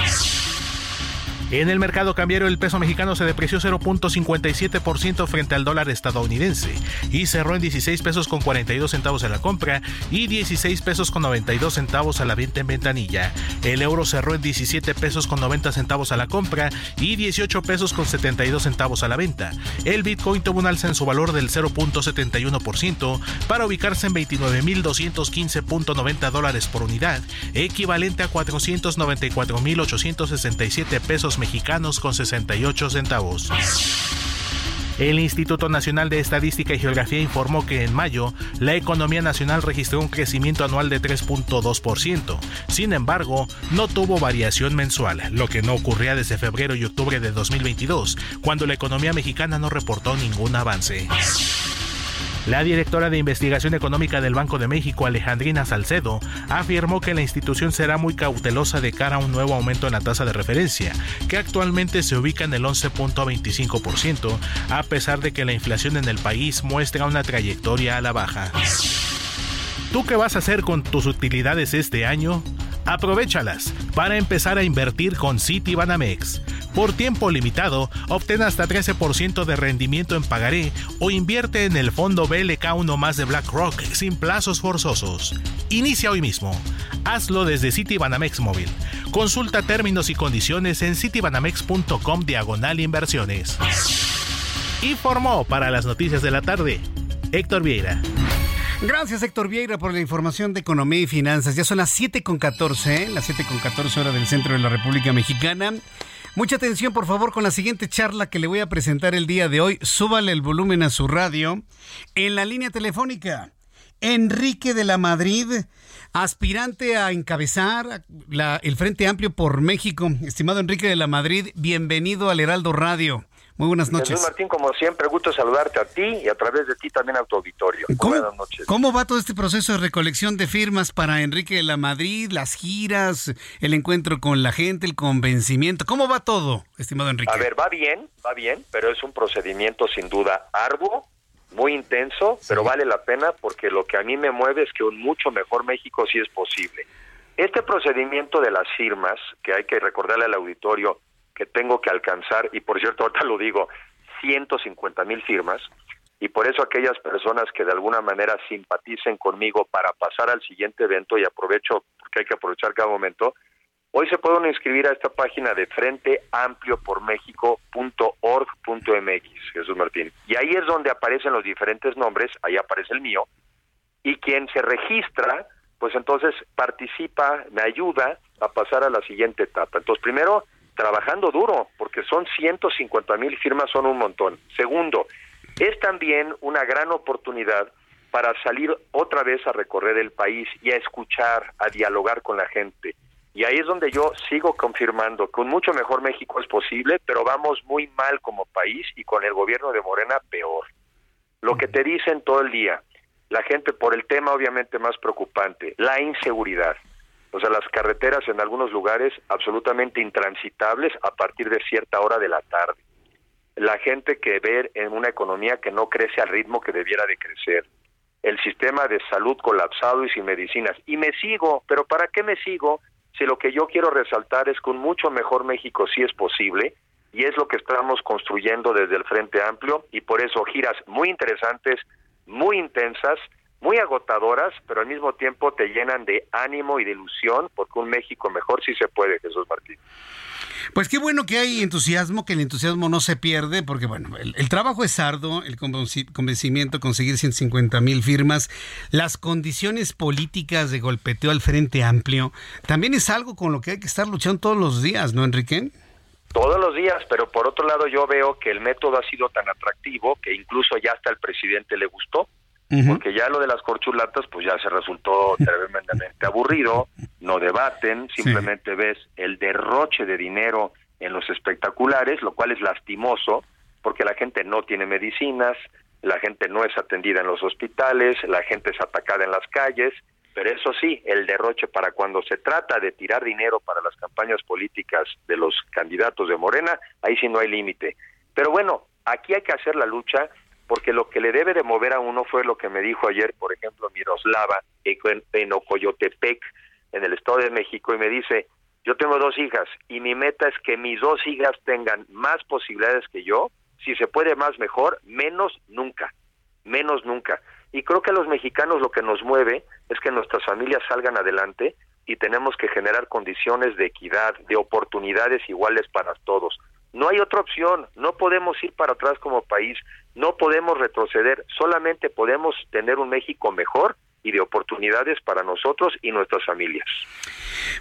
En el mercado cambiario el peso mexicano se depreció 0.57% frente al dólar estadounidense y cerró en 16 pesos con 42 centavos a la compra y 16 pesos con 92 centavos a la venta en ventanilla. El euro cerró en 17 pesos con 90 centavos a la compra y 18 pesos con 72 centavos a la venta. El Bitcoin tuvo un alza en su valor del 0.71% para ubicarse en 29.215.90 dólares por unidad, equivalente a 494.867 pesos mexicanos con 68 centavos. El Instituto Nacional de Estadística y Geografía informó que en mayo la economía nacional registró un crecimiento anual de 3.2%. Sin embargo, no tuvo variación mensual, lo que no ocurría desde febrero y octubre de 2022, cuando la economía mexicana no reportó ningún avance. La directora de Investigación Económica del Banco de México, Alejandrina Salcedo, afirmó que la institución será muy cautelosa de cara a un nuevo aumento en la tasa de referencia, que actualmente se ubica en el 11.25%, a pesar de que la inflación en el país muestra una trayectoria a la baja. ¿Tú qué vas a hacer con tus utilidades este año? Aprovechalas para empezar a invertir con Citibanamex. Por tiempo limitado, obtén hasta 13% de rendimiento en pagaré o invierte en el fondo BLK1 más de BlackRock sin plazos forzosos. Inicia hoy mismo. Hazlo desde Citibanamex Móvil. Consulta términos y condiciones en citibanamex.com diagonal inversiones. Informó para las noticias de la tarde Héctor Vieira. Gracias Héctor Vieira por la información de economía y finanzas. Ya son las 7.14, ¿eh? las 7.14 horas del centro de la República Mexicana. Mucha atención por favor con la siguiente charla que le voy a presentar el día de hoy. Súbale el volumen a su radio. En la línea telefónica, Enrique de la Madrid, aspirante a encabezar el Frente Amplio por México. Estimado Enrique de la Madrid, bienvenido al Heraldo Radio. Muy buenas noches. Jesús Martín, como siempre, gusto saludarte a ti y a través de ti también a tu auditorio. buenas noches. ¿Cómo va todo este proceso de recolección de firmas para Enrique de la Madrid, las giras, el encuentro con la gente, el convencimiento? ¿Cómo va todo, estimado Enrique? A ver, va bien, va bien, pero es un procedimiento sin duda arduo, muy intenso, pero vale la pena porque lo que a mí me mueve es que un mucho mejor México sí es posible. Este procedimiento de las firmas, que hay que recordarle al auditorio, que tengo que alcanzar, y por cierto, ahorita lo digo, 150 mil firmas, y por eso aquellas personas que de alguna manera simpaticen conmigo para pasar al siguiente evento, y aprovecho, porque hay que aprovechar cada momento, hoy se pueden inscribir a esta página de Frente Amplio por México.org.mx, Jesús Martín. Y ahí es donde aparecen los diferentes nombres, ahí aparece el mío, y quien se registra, pues entonces participa, me ayuda a pasar a la siguiente etapa. Entonces, primero, trabajando duro, porque son 150 mil firmas, son un montón. Segundo, es también una gran oportunidad para salir otra vez a recorrer el país y a escuchar, a dialogar con la gente. Y ahí es donde yo sigo confirmando que un mucho mejor México es posible, pero vamos muy mal como país y con el gobierno de Morena peor. Lo que te dicen todo el día, la gente por el tema obviamente más preocupante, la inseguridad. O sea, las carreteras en algunos lugares absolutamente intransitables a partir de cierta hora de la tarde. La gente que ve en una economía que no crece al ritmo que debiera de crecer. El sistema de salud colapsado y sin medicinas. Y me sigo, pero ¿para qué me sigo? Si lo que yo quiero resaltar es que un mucho mejor México sí es posible y es lo que estamos construyendo desde el Frente Amplio y por eso giras muy interesantes, muy intensas, muy agotadoras, pero al mismo tiempo te llenan de ánimo y de ilusión, porque un México mejor sí se puede, Jesús Martín. Pues qué bueno que hay entusiasmo, que el entusiasmo no se pierde, porque bueno, el, trabajo es arduo, el convencimiento, conseguir 150 mil firmas, las condiciones políticas de golpeteo al Frente Amplio, también es algo con lo que hay que estar luchando todos los días, ¿no, Enrique? Todos los días, pero por otro lado yo veo que el método ha sido tan atractivo que incluso ya hasta el presidente le gustó porque ya lo de las corchulatas pues ya se resultó tremendamente aburrido, no debaten, simplemente ves el derroche de dinero en los espectaculares, lo cual es lastimoso, porque la gente no tiene medicinas, la gente no es atendida en los hospitales, la gente es atacada en las calles, pero eso sí, el derroche para cuando se trata de tirar dinero para las campañas políticas de los candidatos de Morena, ahí sí no hay límite. Pero bueno, aquí hay que hacer la lucha porque lo que le debe de mover a uno fue lo que me dijo ayer, por ejemplo, Miroslava en Ocoyotepec, en el Estado de México, y me dice, yo tengo dos hijas y mi meta es que mis dos hijas tengan más posibilidades que yo, si se puede más mejor, menos nunca, menos nunca. Y creo que a los mexicanos lo que nos mueve es que nuestras familias salgan adelante y tenemos que generar condiciones de equidad, de oportunidades iguales para todos. No hay otra opción, no podemos ir para atrás como país, no podemos retroceder, solamente podemos tener un México mejor y de oportunidades para nosotros y nuestras familias.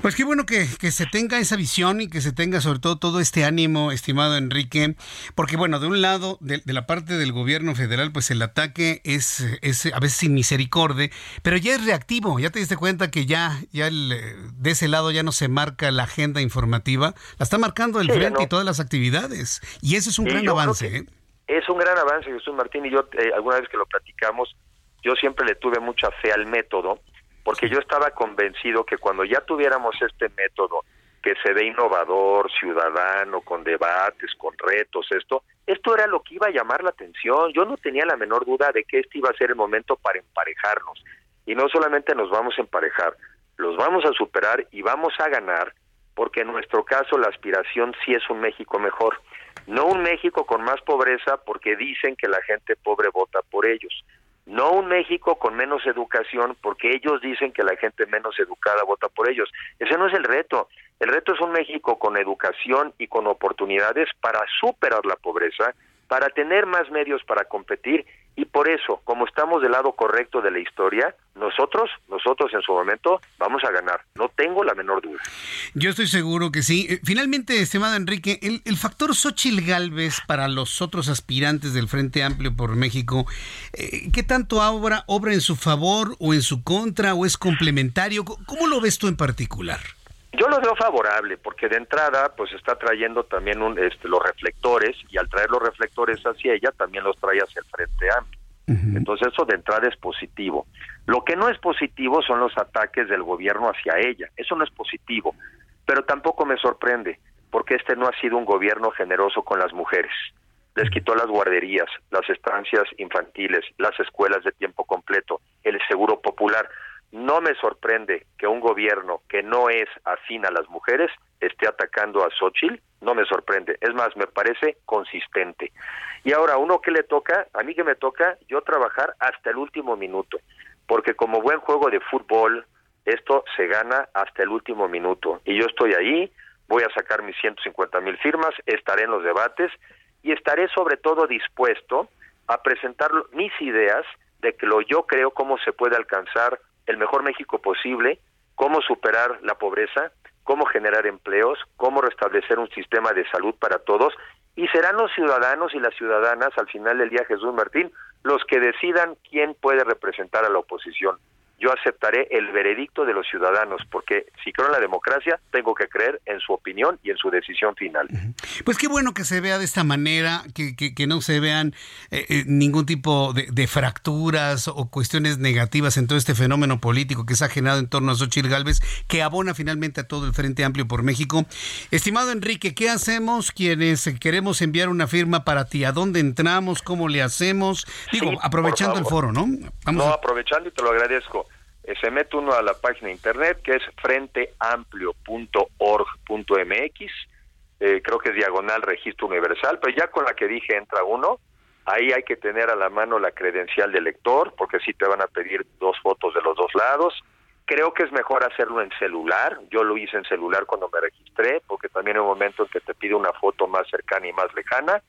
Pues qué bueno que, se tenga esa visión y que se tenga sobre todo todo este ánimo, estimado Enrique, porque bueno, de un lado, de, la parte del gobierno federal, pues el ataque es, es a veces sin misericordia, pero ya es reactivo, ya te diste cuenta que ya, ya de ese lado ya no se marca la agenda informativa, la está marcando el frente y todas las actividades, y eso es un gran avance. ¿eh? Es un gran avance, Jesús Martín, y yo eh, alguna vez que lo platicamos, yo siempre le tuve mucha fe al método, porque yo estaba convencido que cuando ya tuviéramos este método que se ve innovador, ciudadano, con debates, con retos, esto, esto era lo que iba a llamar la atención. Yo no tenía la menor duda de que este iba a ser el momento para emparejarnos. Y no solamente nos vamos a emparejar, los vamos a superar y vamos a ganar, porque en nuestro caso la aspiración sí es un México mejor. No un México con más pobreza porque dicen que la gente pobre vota por ellos no un México con menos educación, porque ellos dicen que la gente menos educada vota por ellos. Ese no es el reto. El reto es un México con educación y con oportunidades para superar la pobreza, para tener más medios para competir y por eso, como estamos del lado correcto de la historia, nosotros, nosotros en su momento vamos a ganar. No tengo la menor duda. Yo estoy seguro que sí. Eh, finalmente, estimado Enrique, el, factor Xochil Gálvez para los otros aspirantes del Frente Amplio por México, eh, ¿qué tanto obra, obra en su favor o en su contra o es complementario? ¿Cómo lo ves tú en particular? Yo lo veo favorable porque de entrada pues está trayendo también un, este, los reflectores y al traer los reflectores hacia ella también los trae hacia el Frente Amplio. Entonces eso de entrada es positivo. Lo que no es positivo son los ataques del gobierno hacia ella. Eso no es positivo. Pero tampoco me sorprende porque este no ha sido un gobierno generoso con las mujeres. Les quitó las guarderías, las estancias infantiles, las escuelas de tiempo completo, el seguro popular. No me sorprende que un gobierno que no es afín a las mujeres esté atacando a Xochitl, no me sorprende. Es más, me parece consistente. Y ahora, uno que le toca, a mí que me toca, yo trabajar hasta el último minuto, porque como buen juego de fútbol, esto se gana hasta el último minuto. Y yo estoy ahí, voy a sacar mis 150 mil firmas, estaré en los debates y estaré sobre todo dispuesto a presentar mis ideas de que lo yo creo cómo se puede alcanzar el mejor México posible, cómo superar la pobreza, cómo generar empleos, cómo restablecer un sistema de salud para todos, y serán los ciudadanos y las ciudadanas al final del día, Jesús Martín, los que decidan quién puede representar a la oposición yo aceptaré el veredicto de los ciudadanos, porque si creo en la democracia, tengo que creer en su opinión y en su decisión final. Pues qué bueno que se vea de esta manera, que, que, no se vean eh, eh, ningún tipo de, fracturas o cuestiones negativas en todo este fenómeno político que se ha generado en torno a Xochitl Galvez, que abona finalmente a todo el Frente Amplio por México. Estimado Enrique, ¿qué hacemos quienes queremos enviar una firma para ti? ¿A dónde entramos? ¿Cómo le hacemos? Digo, aprovechando el foro, ¿no? Vamos no, aprovechando y te lo agradezco. Se mete uno a la página internet que es frenteamplio.org.mx, eh, creo que es diagonal registro universal, pero ya con la que dije entra uno, ahí hay que tener a la mano la credencial del lector, porque sí te van a pedir dos fotos de los dos lados. Creo que es mejor hacerlo en celular, yo lo hice en celular cuando me registré, porque también hay un momento en que te pide una foto más cercana y más lejana,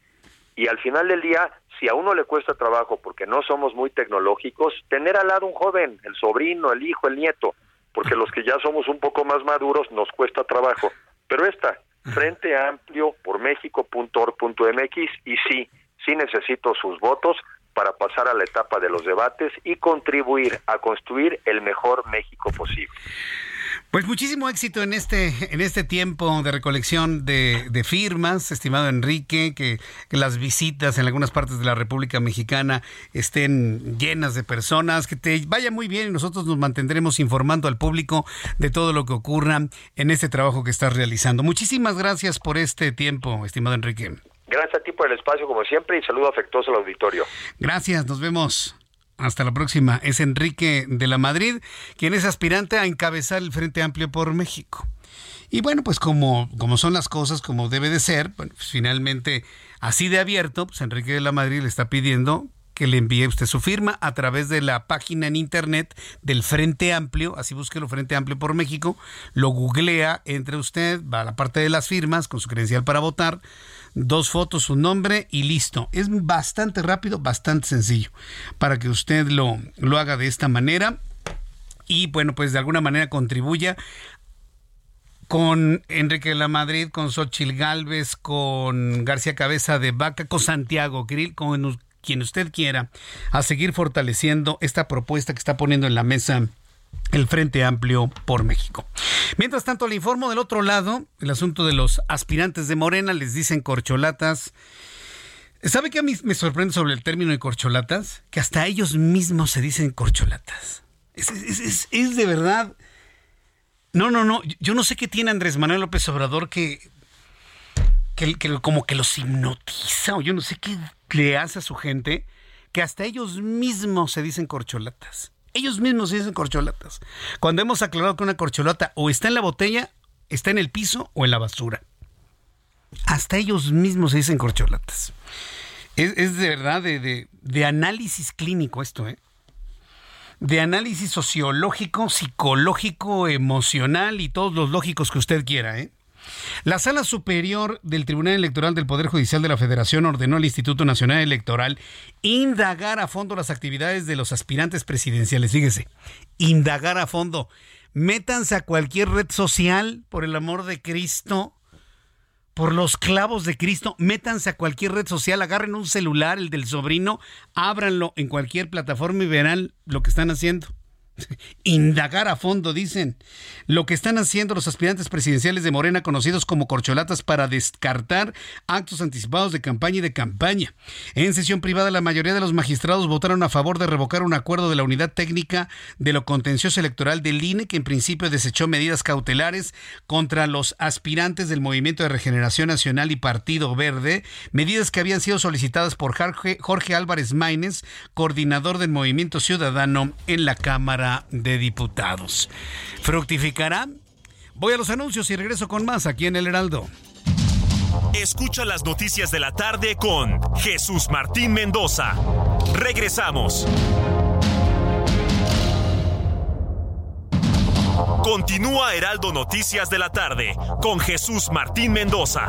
y al final del día, si a uno le cuesta trabajo porque no somos muy tecnológicos, tener al lado un joven, el sobrino, el hijo, el nieto, porque los que ya somos un poco más maduros nos cuesta trabajo. Pero esta, Frente Amplio por México.org.mx y sí, sí necesito sus votos para pasar a la etapa de los debates y contribuir a construir el mejor México posible. Pues muchísimo éxito en este, en este tiempo de recolección de, firmas, estimado Enrique, que, las visitas en algunas partes de la República Mexicana estén llenas de personas, que te vaya muy bien y nosotros nos mantendremos informando al público de todo lo que ocurra en este trabajo que estás realizando. Muchísimas gracias por este tiempo, estimado Enrique. Gracias a ti por el espacio, como siempre, y saludo afectuoso al auditorio. Gracias, nos vemos. Hasta la próxima. Es Enrique de la Madrid, quien es aspirante a encabezar el Frente Amplio por México. Y bueno, pues como, como son las cosas, como debe de ser, pues finalmente así de abierto, pues Enrique de la Madrid le está pidiendo que le envíe usted su firma a través de la página en internet del Frente Amplio, así búsquelo Frente Amplio por México, lo googlea, entre usted, va a la parte de las firmas con su credencial para votar, dos fotos, su nombre y listo. Es bastante rápido, bastante sencillo para que usted lo, lo haga de esta manera y bueno, pues de alguna manera contribuya con Enrique de la Madrid, con Xochil Gálvez, con García Cabeza de Vaca, con Santiago Grill, con quien usted quiera, a seguir fortaleciendo esta propuesta que está poniendo en la mesa el Frente Amplio por México. Mientras tanto, le informo del otro lado, el asunto de los aspirantes de Morena, les dicen corcholatas. ¿Sabe qué a mí me sorprende sobre el término de corcholatas? Que hasta ellos mismos se dicen corcholatas. Es, de verdad. No, no, no. Yo no sé qué tiene Andrés Manuel López Obrador que, que, que como que los hipnotiza o yo no sé qué le hace a su gente que hasta ellos mismos se dicen corcholatas. Ellos mismos dicen corcholatas. Cuando hemos aclarado que una corcholata o está en la botella, está en el piso o en la basura. Hasta ellos mismos se dicen corcholatas. Es, de verdad de, de, análisis clínico esto, ¿eh? De análisis sociológico, psicológico, emocional y todos los lógicos que usted quiera, ¿eh? La Sala Superior del Tribunal Electoral del Poder Judicial de la Federación ordenó al Instituto Nacional Electoral indagar a fondo las actividades de los aspirantes presidenciales. Fíjese, indagar a fondo. Métanse a cualquier red social, por el amor de Cristo, por los clavos de Cristo, métanse a cualquier red social, agarren un celular, el del sobrino, ábranlo en cualquier plataforma y verán lo que están haciendo. Indagar a fondo, dicen. Lo que están haciendo los aspirantes presidenciales de Morena, conocidos como corcholatas, para descartar actos anticipados de campaña y de campaña. En sesión privada, la mayoría de los magistrados votaron a favor de revocar un acuerdo de la Unidad Técnica de lo Contencioso Electoral del INE, que en principio desechó medidas cautelares contra los aspirantes del Movimiento de Regeneración Nacional y Partido Verde, medidas que habían sido solicitadas por Jorge, Álvarez Maínez, coordinador del Movimiento Ciudadano en la Cámara de Diputados. ¿Fructificará? Voy a los anuncios y regreso con más aquí en El Heraldo. Escucha las noticias de la tarde con Jesús Martín Mendoza. Regresamos. Continúa Heraldo Noticias de la tarde con Jesús Martín Mendoza.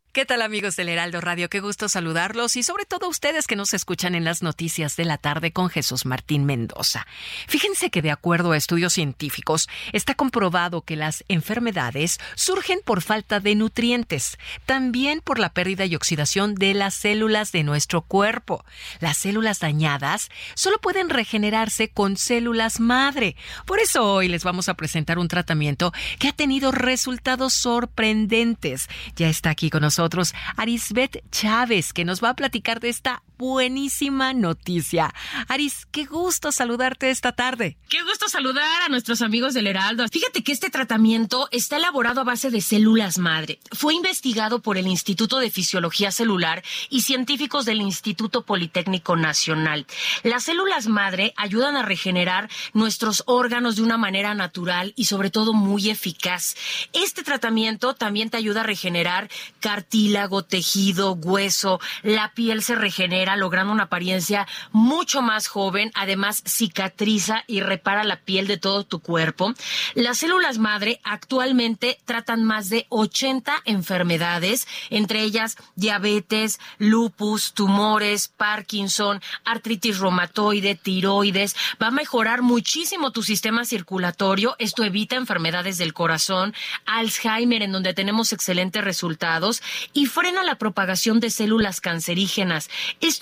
¿Qué tal amigos del Heraldo Radio? Qué gusto saludarlos y sobre todo ustedes que nos escuchan en las noticias de la tarde con Jesús Martín Mendoza. Fíjense que de acuerdo a estudios científicos está comprobado que las enfermedades surgen por falta de nutrientes, también por la pérdida y oxidación de las células de nuestro cuerpo. Las células dañadas solo pueden regenerarse con células madre. Por eso hoy les vamos a presentar un tratamiento que ha tenido resultados sorprendentes. Ya está aquí con nosotros nosotros Arisbet Chávez, que nos va a platicar de esta buenísima noticia. Aris, qué gusto saludarte esta tarde. Qué gusto saludar a nuestros amigos del Heraldo. Fíjate que este tratamiento está elaborado a base de células madre. Fue investigado por el Instituto de Fisiología Celular y científicos del Instituto Politécnico Nacional. Las células madre ayudan a regenerar nuestros órganos de una manera natural y sobre todo muy eficaz. Este tratamiento también te ayuda a regenerar cartílago, tejido, hueso, la piel se regenera logrando una apariencia mucho más joven, además cicatriza y repara la piel de todo tu cuerpo. Las células madre actualmente tratan más de 80 enfermedades, entre ellas diabetes, lupus, tumores, Parkinson, artritis reumatoide, tiroides. Va a mejorar muchísimo tu sistema circulatorio. Esto evita enfermedades del corazón, Alzheimer, en donde tenemos excelentes resultados, y frena la propagación de células cancerígenas.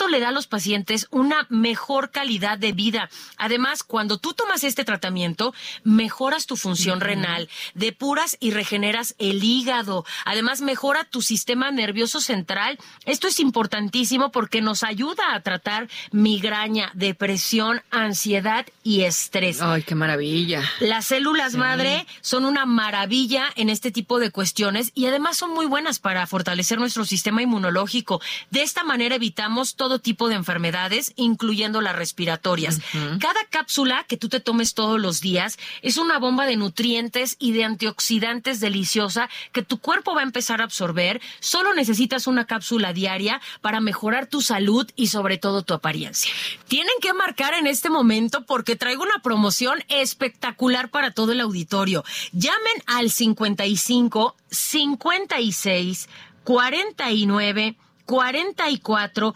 Le da a los pacientes una mejor calidad de vida. Además, cuando tú tomas este tratamiento, mejoras tu función renal, depuras y regeneras el hígado. Además, mejora tu sistema nervioso central. Esto es importantísimo porque nos ayuda a tratar migraña, depresión, ansiedad y estrés. Ay, qué maravilla. Las células madre son una maravilla en este tipo de cuestiones y además son muy buenas para fortalecer nuestro sistema inmunológico. De esta manera evitamos todo tipo de enfermedades, incluyendo las respiratorias. Cada cápsula que tú te tomes todos los días es una bomba de nutrientes y de antioxidantes deliciosa que tu cuerpo va a empezar a absorber. Solo necesitas una cápsula diaria para mejorar tu salud y sobre todo tu apariencia. Tienen que marcar en este momento porque traigo una promoción espectacular para todo el auditorio. Llamen al 55 56 49 44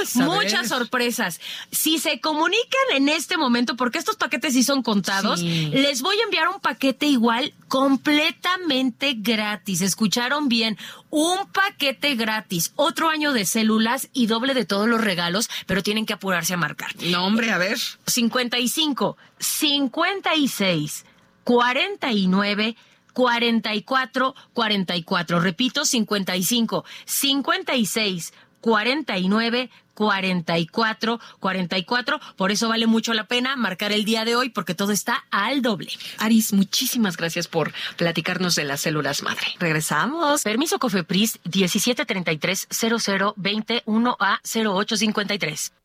muchas sorpresas. Si se comunican en este momento, porque estos paquetes sí son contados, les voy a enviar un paquete igual completamente gratis. ¿Escucharon bien? Un paquete gratis, otro año de células y doble de todos los regalos, pero tienen que apurarse a marcar. No, hombre, a ver. 55, 56, 49, 44, 44. Repito, 55, 56, 49, 44 44. Por eso vale mucho la pena marcar el día de hoy porque todo está al doble. Aris, muchísimas gracias por platicarnos de las células madre. Regresamos. Permiso Cofepris 1733 00 21 a 0853.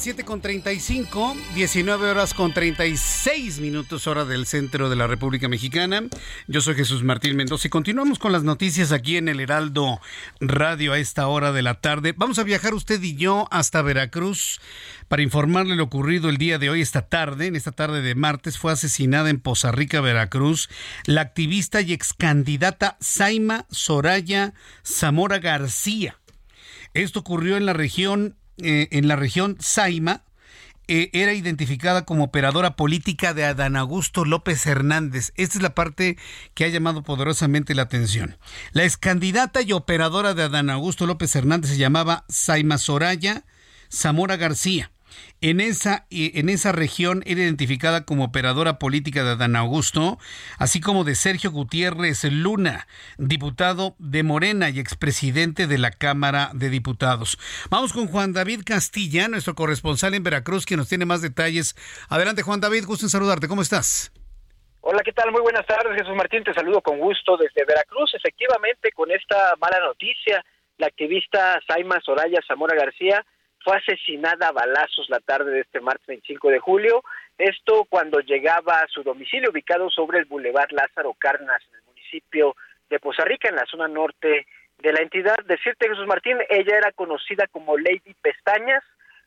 7 con 35, 19 horas con 36 minutos hora del centro de la República Mexicana. Yo soy Jesús Martín Mendoza y continuamos con las noticias aquí en el Heraldo Radio a esta hora de la tarde. Vamos a viajar usted y yo hasta Veracruz para informarle lo ocurrido el día de hoy, esta tarde. En esta tarde de martes fue asesinada en Poza Rica, Veracruz, la activista y ex candidata Saima Soraya Zamora García. Esto ocurrió en la región eh, en la región Saima, eh, era identificada como operadora política de Adán Augusto López Hernández. Esta es la parte que ha llamado poderosamente la atención. La ex candidata y operadora de Adán Augusto López Hernández se llamaba Saima Soraya Zamora García. En esa, en esa región era identificada como operadora política de Adán Augusto, así como de Sergio Gutiérrez Luna, diputado de Morena y expresidente de la Cámara de Diputados. Vamos con Juan David Castilla, nuestro corresponsal en Veracruz, que nos tiene más detalles. Adelante, Juan David, gusto en saludarte. ¿Cómo estás? Hola, ¿qué tal? Muy buenas tardes, Jesús Martín. Te saludo con gusto desde Veracruz. Efectivamente, con esta mala noticia, la activista Saima Soraya Zamora García fue asesinada a balazos la tarde de este martes 25 de julio. Esto cuando llegaba a su domicilio ubicado sobre el Boulevard Lázaro Carnas en el municipio de Poza Rica, en la zona norte de la entidad. Decirte, Jesús Martín, ella era conocida como Lady Pestañas,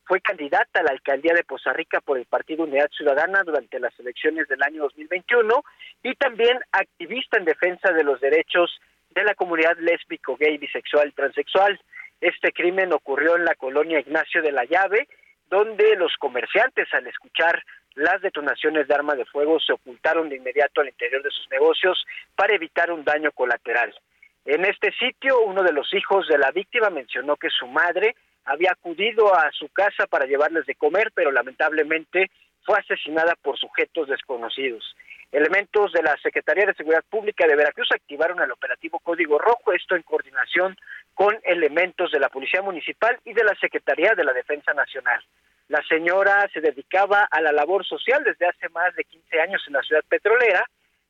fue candidata a la alcaldía de Poza Rica por el Partido Unidad Ciudadana durante las elecciones del año 2021 y también activista en defensa de los derechos de la comunidad lésbico, gay, bisexual, transexual. Este crimen ocurrió en la colonia Ignacio de la Llave, donde los comerciantes al escuchar las detonaciones de arma de fuego se ocultaron de inmediato al interior de sus negocios para evitar un daño colateral. En este sitio, uno de los hijos de la víctima mencionó que su madre había acudido a su casa para llevarles de comer, pero lamentablemente fue asesinada por sujetos desconocidos. Elementos de la Secretaría de Seguridad Pública de Veracruz activaron el operativo Código Rojo, esto en coordinación con elementos de la Policía Municipal y de la Secretaría de la Defensa Nacional. La señora se dedicaba a la labor social desde hace más de 15 años en la ciudad petrolera,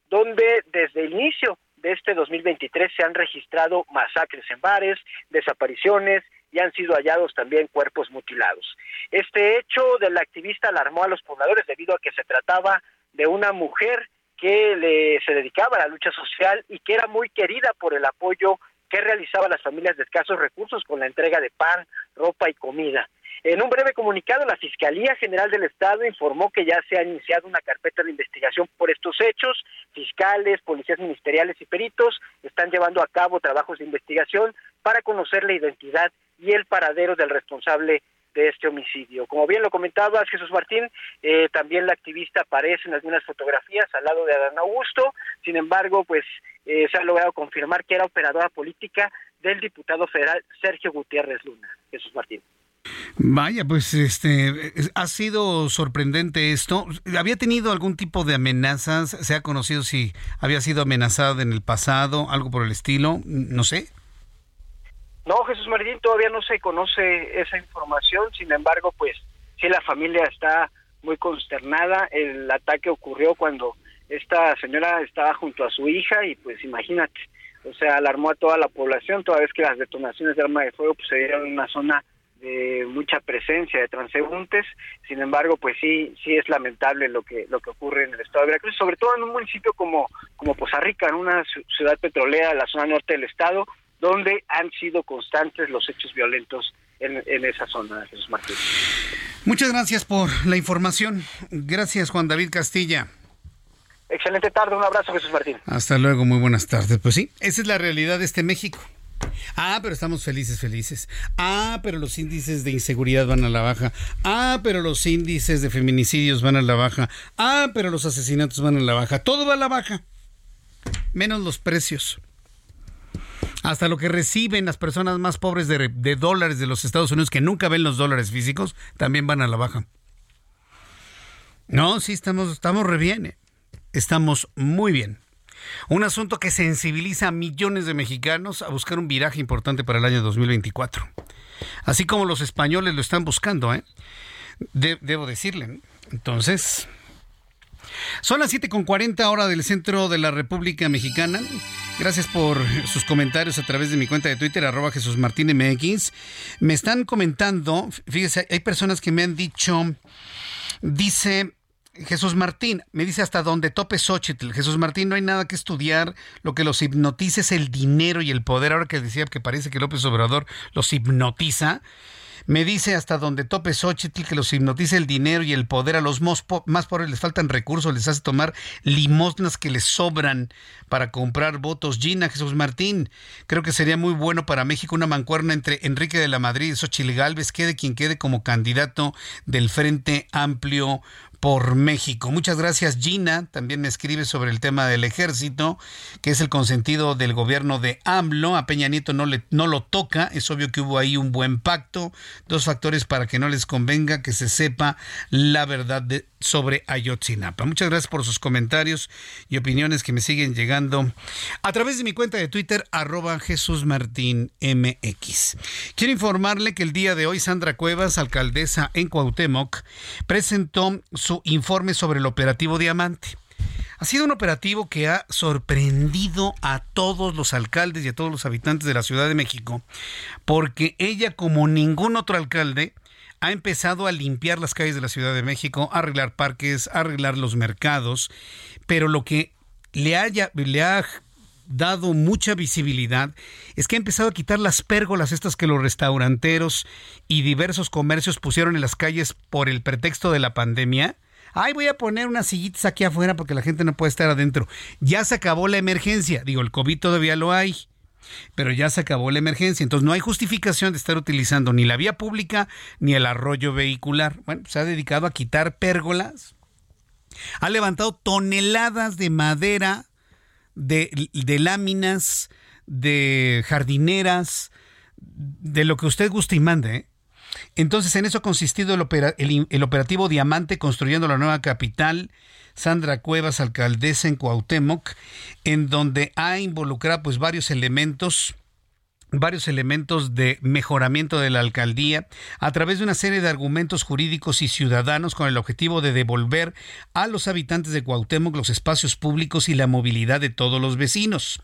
donde desde el inicio de este 2023 se han registrado masacres en bares, desapariciones y han sido hallados también cuerpos mutilados. Este hecho del activista alarmó a los pobladores debido a que se trataba de una mujer que le, se dedicaba a la lucha social y que era muy querida por el apoyo que realizaba las familias de escasos recursos con la entrega de pan, ropa y comida. En un breve comunicado, la Fiscalía General del Estado informó que ya se ha iniciado una carpeta de investigación por estos hechos. Fiscales, policías ministeriales y peritos están llevando a cabo trabajos de investigación para conocer la identidad y el paradero del responsable de este homicidio. Como bien lo comentabas, Jesús Martín, eh, también la activista aparece en algunas fotografías al lado de Adán Augusto, sin embargo, pues eh, se ha logrado confirmar que era operadora política del diputado federal Sergio Gutiérrez Luna. Jesús Martín. Vaya, pues este ha sido sorprendente esto. ¿Había tenido algún tipo de amenazas? ¿Se ha conocido si había sido amenazada en el pasado, algo por el estilo? No sé. No, Jesús Martín, todavía no se conoce esa información, sin embargo, pues sí la familia está muy consternada. El ataque ocurrió cuando esta señora estaba junto a su hija y pues imagínate, o sea, alarmó a toda la población, toda vez que las detonaciones de arma de fuego pues, se dieron en una zona de mucha presencia de transeúntes. Sin embargo, pues sí, sí es lamentable lo que lo que ocurre en el estado de Veracruz, sobre todo en un municipio como como Poza Rica, en una ciudad petrolera de la zona norte del estado, donde han sido constantes los hechos violentos en, esa zona, Jesús Martín. Muchas gracias por la información. Gracias, Juan David Castilla. Excelente tarde, un abrazo, Jesús Martín. Hasta luego, muy buenas tardes. Pues sí, esa es la realidad de este México. Ah, pero estamos felices, felices. Ah, pero los índices de inseguridad van a la baja. Ah, pero los índices de feminicidios van a la baja. Ah, pero los asesinatos van a la baja. Todo va a la baja. Menos los precios. Hasta lo que reciben las personas más pobres de, dólares de los Estados Unidos, que nunca ven los dólares físicos, también van a la baja. No, sí, estamos, estamos re bien. Eh. Estamos muy bien. Un asunto que sensibiliza a millones de mexicanos a buscar un viraje importante para el año 2024. Así como los españoles lo están buscando, ¿eh? debo decirle. Entonces, son las 7.40 hora del centro de la República Mexicana. Gracias por sus comentarios a través de mi cuenta de Twitter, arroba Jesús Martín MX. Me están comentando, fíjese, hay personas que me han dicho, dice Jesús Martín, me dice hasta donde tope Xochitl. Jesús Martín, no hay nada que estudiar. Lo que los hipnotiza es el dinero y el poder. Ahora que decía que parece que López Obrador los hipnotiza. Me dice hasta donde tope Xochitl que los hipnotiza el dinero y el poder. A los más, pobres les faltan recursos, les hace tomar limosnas que les sobran para comprar votos. Gina Jesús Martín, creo que sería muy bueno para México una mancuerna entre Enrique de la Madrid y Xochitl Galvez, quede quien quede como candidato del Frente Amplio por México. Muchas gracias Gina, también me escribe sobre el tema del ejército, que es el consentido del gobierno de AMLO. A Peña Nieto no, le, no lo toca, es obvio que hubo ahí un buen pacto. Dos factores para que no les convenga que se sepa la verdad de, sobre Ayotzinapa. Muchas gracias por sus comentarios y opiniones que me siguen llegando a través de mi cuenta de Twitter, arroba Jesús Martín MX. Quiero informarle que el día de hoy Sandra Cuevas, alcaldesa en Cuauhtémoc, presentó su informe sobre el operativo Diamante. Ha sido un operativo que ha sorprendido a todos los alcaldes y a todos los habitantes de la Ciudad de México, porque ella, como ningún otro alcalde, ha empezado a limpiar las calles de la Ciudad de México, a arreglar parques, a arreglar los mercados, pero lo que le, haya, le ha dado mucha visibilidad es que ha empezado a quitar las pérgolas estas que los restauranteros y diversos comercios pusieron en las calles por el pretexto de la pandemia. Ay, voy a poner unas sillitas aquí afuera porque la gente no puede estar adentro. Ya se acabó la emergencia. Digo, el COVID todavía lo hay. Pero ya se acabó la emergencia, entonces no hay justificación de estar utilizando ni la vía pública ni el arroyo vehicular. Bueno, se ha dedicado a quitar pérgolas Ha levantado toneladas de madera, de, láminas, de jardineras, de lo que usted guste y mande. ¿eh? Entonces, en eso ha consistido el, operativo Diamante construyendo la nueva capital. Sandra Cuevas, alcaldesa en Cuauhtémoc, en donde ha involucrado pues varios elementos varios elementos de mejoramiento de la alcaldía a través de una serie de argumentos jurídicos y ciudadanos con el objetivo de devolver a los habitantes de Cuauhtémoc los espacios públicos y la movilidad de todos los vecinos.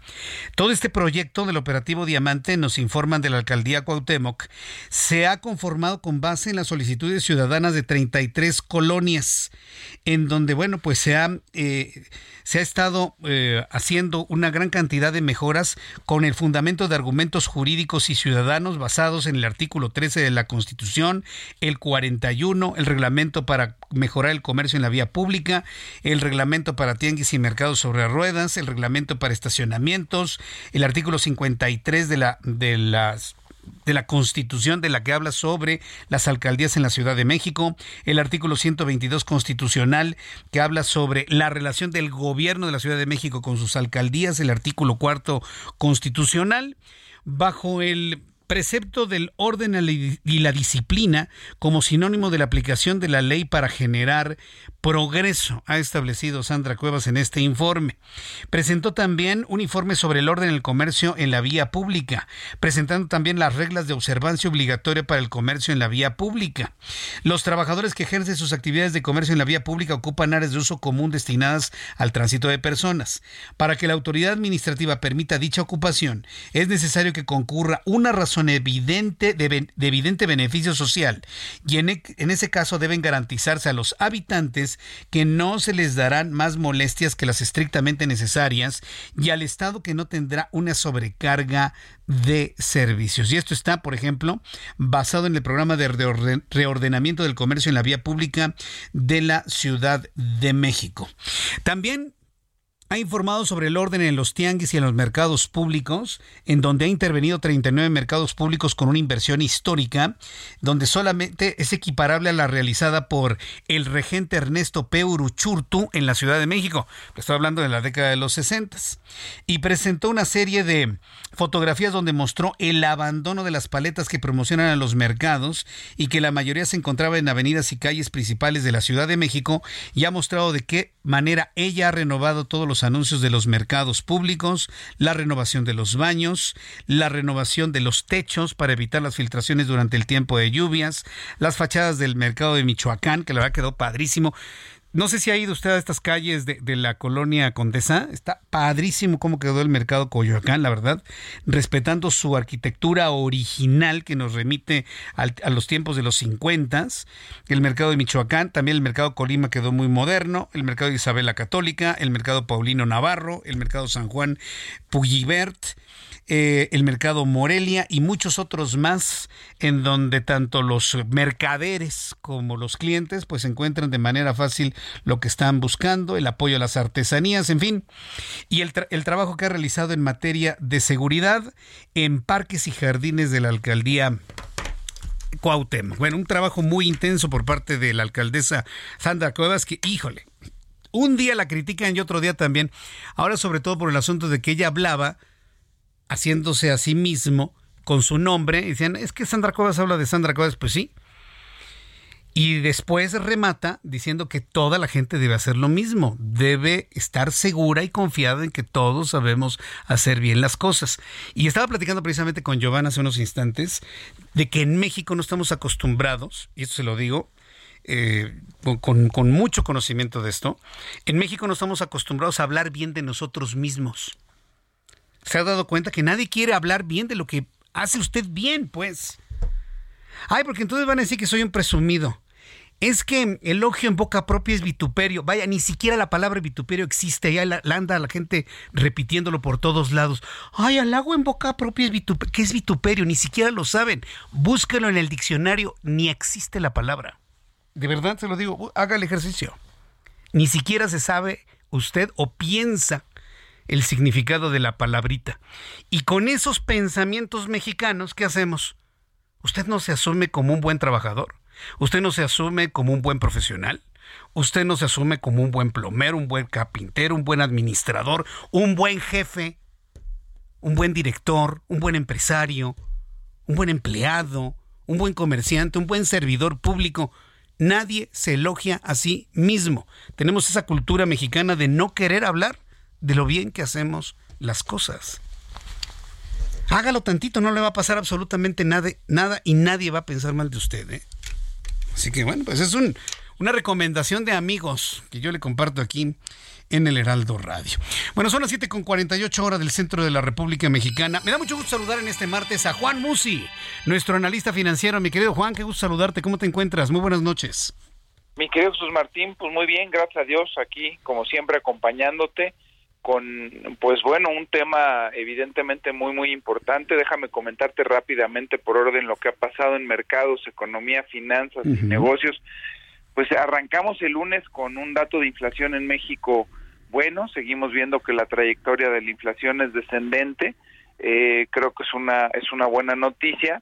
Todo este proyecto del operativo Diamante, nos informan de la alcaldía Cuauhtémoc, se ha conformado con base en las solicitudes ciudadanas de 33 colonias, en donde, bueno, pues se ha, eh, se ha estado eh, haciendo una gran cantidad de mejoras con el fundamento de argumentos jurídicos jurídicos y ciudadanos basados en el artículo 13 de la Constitución, el 41, el reglamento para mejorar el comercio en la vía pública, el reglamento para tianguis y mercados sobre ruedas, el reglamento para estacionamientos, el artículo 53 de la de las de la Constitución de la que habla sobre las alcaldías en la Ciudad de México, el artículo 122 constitucional que habla sobre la relación del gobierno de la Ciudad de México con sus alcaldías, el artículo cuarto constitucional bajo el precepto del orden y la disciplina como sinónimo de la aplicación de la ley para generar progreso, ha establecido Sandra Cuevas en este informe. Presentó también un informe sobre el orden del comercio en la vía pública, presentando también las reglas de observancia obligatoria para el comercio en la vía pública. Los trabajadores que ejercen sus actividades de comercio en la vía pública ocupan áreas de uso común destinadas al tránsito de personas. Para que la autoridad administrativa permita dicha ocupación, es necesario que concurra una razón evidente de, evidente beneficio social y e, en ese caso deben garantizarse a los habitantes que no se les darán más molestias que las estrictamente necesarias y al Estado que no tendrá una sobrecarga de servicios. Y esto está, por ejemplo, basado en el programa de reordenamiento del comercio en la vía pública de la Ciudad de México. También ha informado sobre el orden en los tianguis y en los mercados públicos, en donde ha intervenido 39 mercados públicos con una inversión histórica, donde solamente es equiparable a la realizada por el regente Ernesto P. Uruchurtu en la Ciudad de México. Estoy hablando de la década de los 60. Y presentó una serie de fotografías donde mostró el abandono de las paletas que promocionan a los mercados y que la mayoría se encontraba en avenidas y calles principales de la Ciudad de México y ha mostrado de qué manera ella ha renovado todos los anuncios de los mercados públicos, la renovación de los baños, la renovación de los techos para evitar las filtraciones durante el tiempo de lluvias, las fachadas del mercado de Michoacán, que la verdad quedó padrísimo. No sé si ha ido usted a estas calles de, la colonia Condesa. Está padrísimo cómo quedó el mercado Coyoacán, la verdad, respetando su arquitectura original que nos remite a los tiempos de los 50. El mercado de Michoacán, también el mercado Colima quedó muy moderno. El mercado de Isabel Católica, el mercado Paulino Navarro, el mercado San Juan Pugibert eh, el mercado Morelia y muchos otros más en donde tanto los mercaderes como los clientes pues encuentran de manera fácil lo que están buscando, el apoyo a las artesanías, en fin, y el, el trabajo que ha realizado en materia de seguridad en parques y jardines de la alcaldía Cuauhtémoc. Bueno, un trabajo muy intenso por parte de la alcaldesa Sandra Cuevas que, híjole, un día la critican y otro día también. Ahora sobre todo por el asunto de que ella hablaba haciéndose a sí mismo con su nombre. Y decían, es que Sandra Cuevas habla de Sandra Cuevas, pues sí. Y después remata diciendo que toda la gente debe hacer lo mismo, debe estar segura y confiada en que todos sabemos hacer bien las cosas. Y estaba platicando precisamente con Giovanna hace unos instantes de que en México no estamos acostumbrados, y esto se lo digo eh, con, con mucho conocimiento de esto, en México no estamos acostumbrados a hablar bien de nosotros mismos se ha dado cuenta que nadie quiere hablar bien de lo que hace usted bien, pues. Ay, porque entonces van a decir que soy un presumido. Es que elogio en boca propia es vituperio. Vaya, ni siquiera la palabra vituperio existe. Ya la, anda la gente repitiéndolo por todos lados. Ay, halago en boca propia es vituperio. ¿Qué es vituperio? Ni siquiera lo saben. Búsquenlo en el diccionario. Ni existe la palabra. De verdad se lo digo. Haga el ejercicio. Ni siquiera se sabe usted o piensa el significado de la palabrita. Y con esos pensamientos mexicanos, ¿qué hacemos? Usted no se asume como un buen trabajador. Usted no se asume como un buen profesional. usted no se asume como un buen plomero, un buen carpintero, un buen administrador, un buen jefe, un buen director, un buen empresario, un buen empleado, un buen comerciante, un buen servidor público. Nadie se elogia a sí mismo. Tenemos esa cultura mexicana de no querer hablar de lo bien que hacemos las cosas. Hágalo tantito, no le va a pasar absolutamente nada, nada y nadie va a pensar mal de usted. ¿eh? Así que bueno, pues es un, una recomendación de amigos que yo le comparto aquí en el Heraldo Radio. Bueno, son las 7 con 48 horas del centro de la República Mexicana. Me da mucho gusto saludar en este martes a Juan Musi, nuestro analista financiero. Mi querido Juan, qué gusto saludarte. ¿Cómo te encuentras? Muy buenas noches. Mi querido Jesús Martín, pues muy bien, gracias a Dios, aquí como siempre acompañándote con, pues bueno, un tema evidentemente muy, muy importante. Déjame comentarte rápidamente por orden lo que ha pasado en mercados, economía, finanzas y negocios. Pues arrancamos el lunes con un dato de inflación en México bueno, seguimos viendo que la trayectoria de la inflación es descendente, eh, creo que es una, es una buena noticia,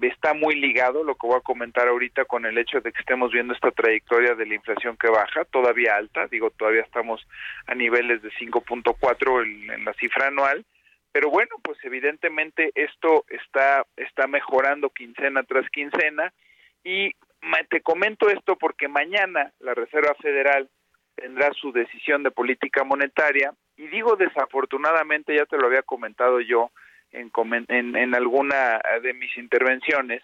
está muy ligado lo que voy a comentar ahorita con el hecho de que estemos viendo esta trayectoria de la inflación que baja, todavía alta, digo, todavía estamos a niveles de 5.4 en, en la cifra anual, pero bueno, pues evidentemente esto está, está mejorando quincena tras quincena y te comento esto porque mañana la Reserva Federal tendrá su decisión de política monetaria y digo desafortunadamente, ya te lo había comentado yo en, en, en alguna de mis intervenciones,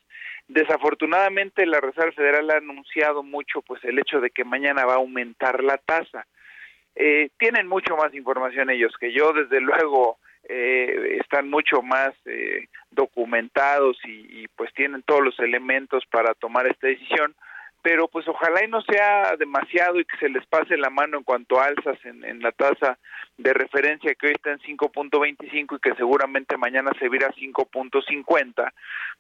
desafortunadamente la Reserva Federal ha anunciado mucho pues el hecho de que mañana va a aumentar la tasa. Eh, tienen mucho más información ellos que yo, desde luego eh, están mucho más eh, documentados y, y, pues tienen todos los elementos para tomar esta decisión, pero pues ojalá y no sea demasiado y que se les pase la mano en cuanto a alzas en, la tasa de referencia que hoy está en 5.25 y que seguramente mañana se virá a 5.50,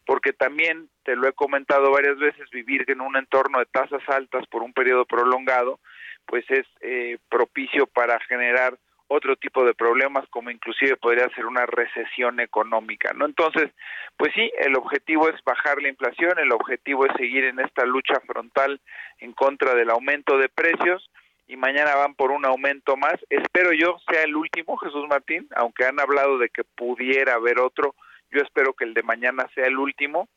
porque también te lo he comentado varias veces, vivir en un entorno de tasas altas por un periodo prolongado, pues es eh, propicio para generar otro tipo de problemas como inclusive podría ser una recesión económica, ¿no? Entonces, pues sí, el objetivo es bajar la inflación, el objetivo es seguir en esta lucha frontal en contra del aumento de precios y mañana van por un aumento más. Espero yo sea el último, Jesús Martín, aunque han hablado de que pudiera haber otro, yo espero que el de mañana sea el último.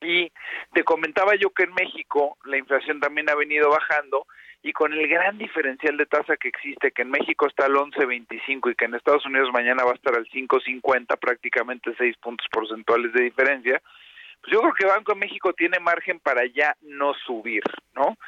Y te comentaba yo que en México la inflación también ha venido bajando y con el gran diferencial de tasa que existe, que en México está al 11.25 y que en Estados Unidos mañana va a estar al 5.50, prácticamente 6 puntos porcentuales de diferencia, pues yo creo que Banco de México tiene margen para ya no subir, ¿no?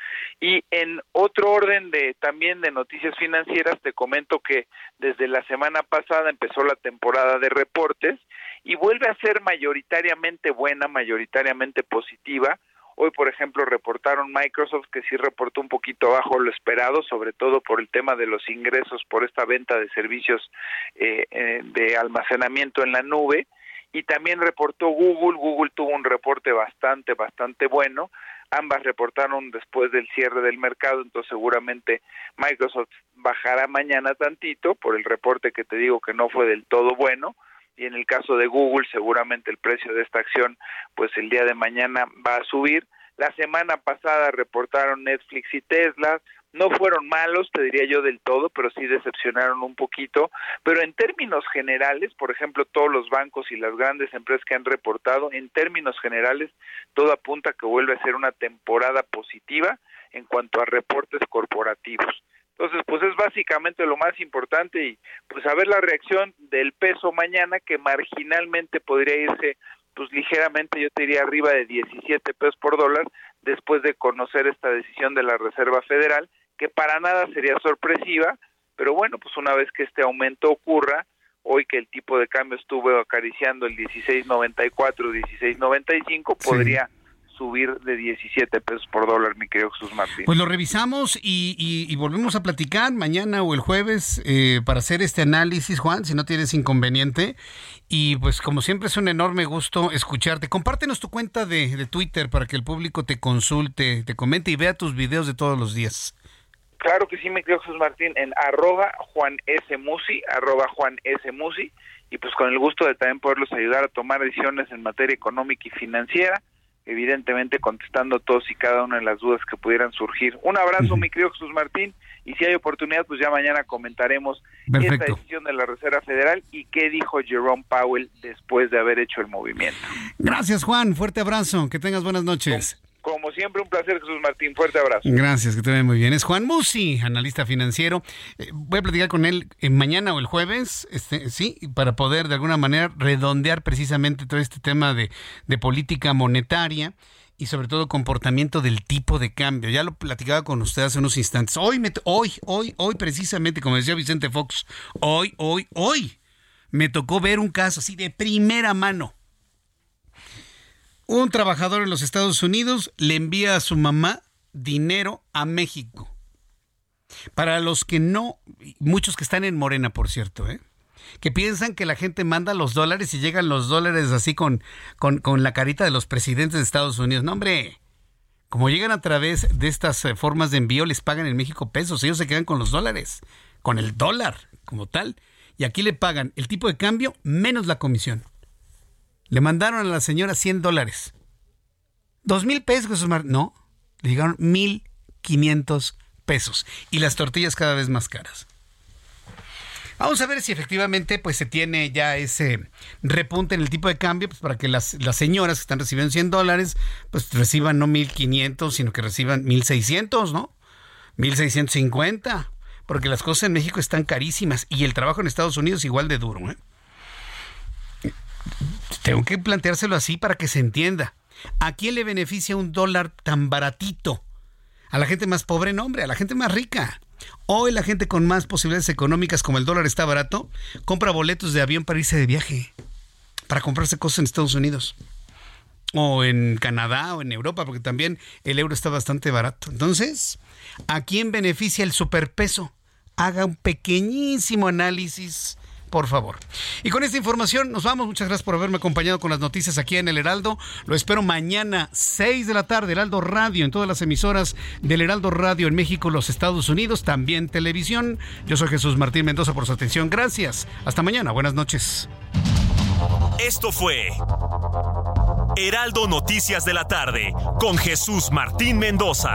Y en otro orden de también de noticias financieras te comento que desde la semana pasada empezó la temporada de reportes y vuelve a ser mayoritariamente buena, mayoritariamente positiva Hoy, por ejemplo, reportaron Microsoft que sí reportó un poquito bajo lo esperado, sobre todo por el tema de los ingresos por esta venta de servicios eh, eh, de almacenamiento en la nube. Y también reportó Google. Google tuvo un reporte bastante, bastante bueno. Ambas reportaron después del cierre del mercado, entonces seguramente Microsoft bajará mañana tantito por el reporte que te digo que no fue del todo bueno y en el caso de Google seguramente el precio de esta acción pues el día de mañana va a subir. La semana pasada reportaron Netflix y Tesla, no fueron malos, te diría yo del todo, pero sí decepcionaron un poquito. Pero en términos generales, por ejemplo, todos los bancos y las grandes empresas que han reportado, en términos generales, todo apunta a que vuelve a ser una temporada positiva en cuanto a reportes corporativos. Entonces, pues es básicamente lo más importante y pues a ver la reacción del peso mañana que marginalmente podría irse pues ligeramente yo te diría arriba de 17 pesos por dólar después de conocer esta decisión de la Reserva Federal que para nada sería sorpresiva, pero bueno, pues una vez que este aumento ocurra, hoy que el tipo de cambio estuvo acariciando el 16.94, 16.95, podría subir de 17 pesos por dólar, mi querido Jesús Martín. Pues lo revisamos y, volvemos a platicar mañana o el jueves eh, para hacer este análisis, Juan, si no tienes inconveniente. Y pues como siempre es un enorme gusto escucharte. Compártenos tu cuenta de, de Twitter para que el público te consulte, te comente y vea tus videos de todos los días. Claro que sí, mi querido Jesús Martín, en arroba Juan S. Musi, arroba Juan S. Musi, y pues con el gusto de también poderlos ayudar a tomar decisiones en materia económica y financiera evidentemente contestando todos y cada una de las dudas que pudieran surgir. Un abrazo, mi querido Jesús Martín, y si hay oportunidad, pues ya mañana comentaremos esta decisión de la Reserva Federal y qué dijo Jerome Powell después de haber hecho el movimiento. Gracias, Juan. Fuerte abrazo. Que tengas buenas noches. Siempre, un placer, Jesús Martín. Fuerte abrazo. Gracias, que te vea muy bien. Es Juan Musi, analista financiero. Eh, voy a platicar con él eh, mañana o el jueves, este, sí, para poder de alguna manera redondear precisamente todo este tema de, de política monetaria y sobre todo comportamiento del tipo de cambio. Ya lo platicaba con usted hace unos instantes. Hoy, me, hoy, hoy, hoy precisamente, como decía Vicente Fox, hoy, hoy, hoy, me tocó ver un caso así de primera mano un trabajador en los Estados Unidos le envía a su mamá dinero a México. Para los que no, muchos que están en Morena, por cierto, ¿eh? que piensan que la gente manda los dólares y llegan los dólares así con, con, con la carita de los presidentes de Estados Unidos. No, hombre, como llegan a través de estas eh, formas de envío, les pagan en México pesos, ellos se quedan con los dólares, con el dólar como tal, y aquí le pagan el tipo de cambio menos la comisión. Le mandaron a la señora 100 dólares. ¿Dos mil pesos, No, le llegaron 1.500 pesos. Y las tortillas cada vez más caras. Vamos a ver si efectivamente pues se tiene ya ese repunte en el tipo de cambio pues, para que las, las señoras que están recibiendo 100 dólares pues reciban no 1.500 sino que reciban 1.600, ¿no? 1.650 porque las cosas en México están carísimas y el trabajo en Estados Unidos igual de duro. ¿eh? Tengo que planteárselo así para que se entienda. ¿A quién le beneficia un dólar tan baratito? A la gente más pobre, no, hombre, a la gente más rica. Hoy la gente con más posibilidades económicas, como el dólar está barato, compra boletos de avión para irse de viaje, para comprarse cosas en Estados Unidos, o en Canadá, o en Europa, porque también el euro está bastante barato. Entonces, ¿a quién beneficia el superpeso? Haga un pequeñísimo análisis por favor. Y con esta información nos vamos. Muchas gracias por haberme acompañado con las noticias aquí en el Heraldo. Lo espero mañana, 6 de la tarde, Heraldo Radio, en todas las emisoras del Heraldo Radio en México, los Estados Unidos, también televisión. Yo soy Jesús Martín Mendoza por su atención. Gracias. Hasta mañana. Buenas noches. Esto fue Heraldo Noticias de la tarde con Jesús Martín Mendoza.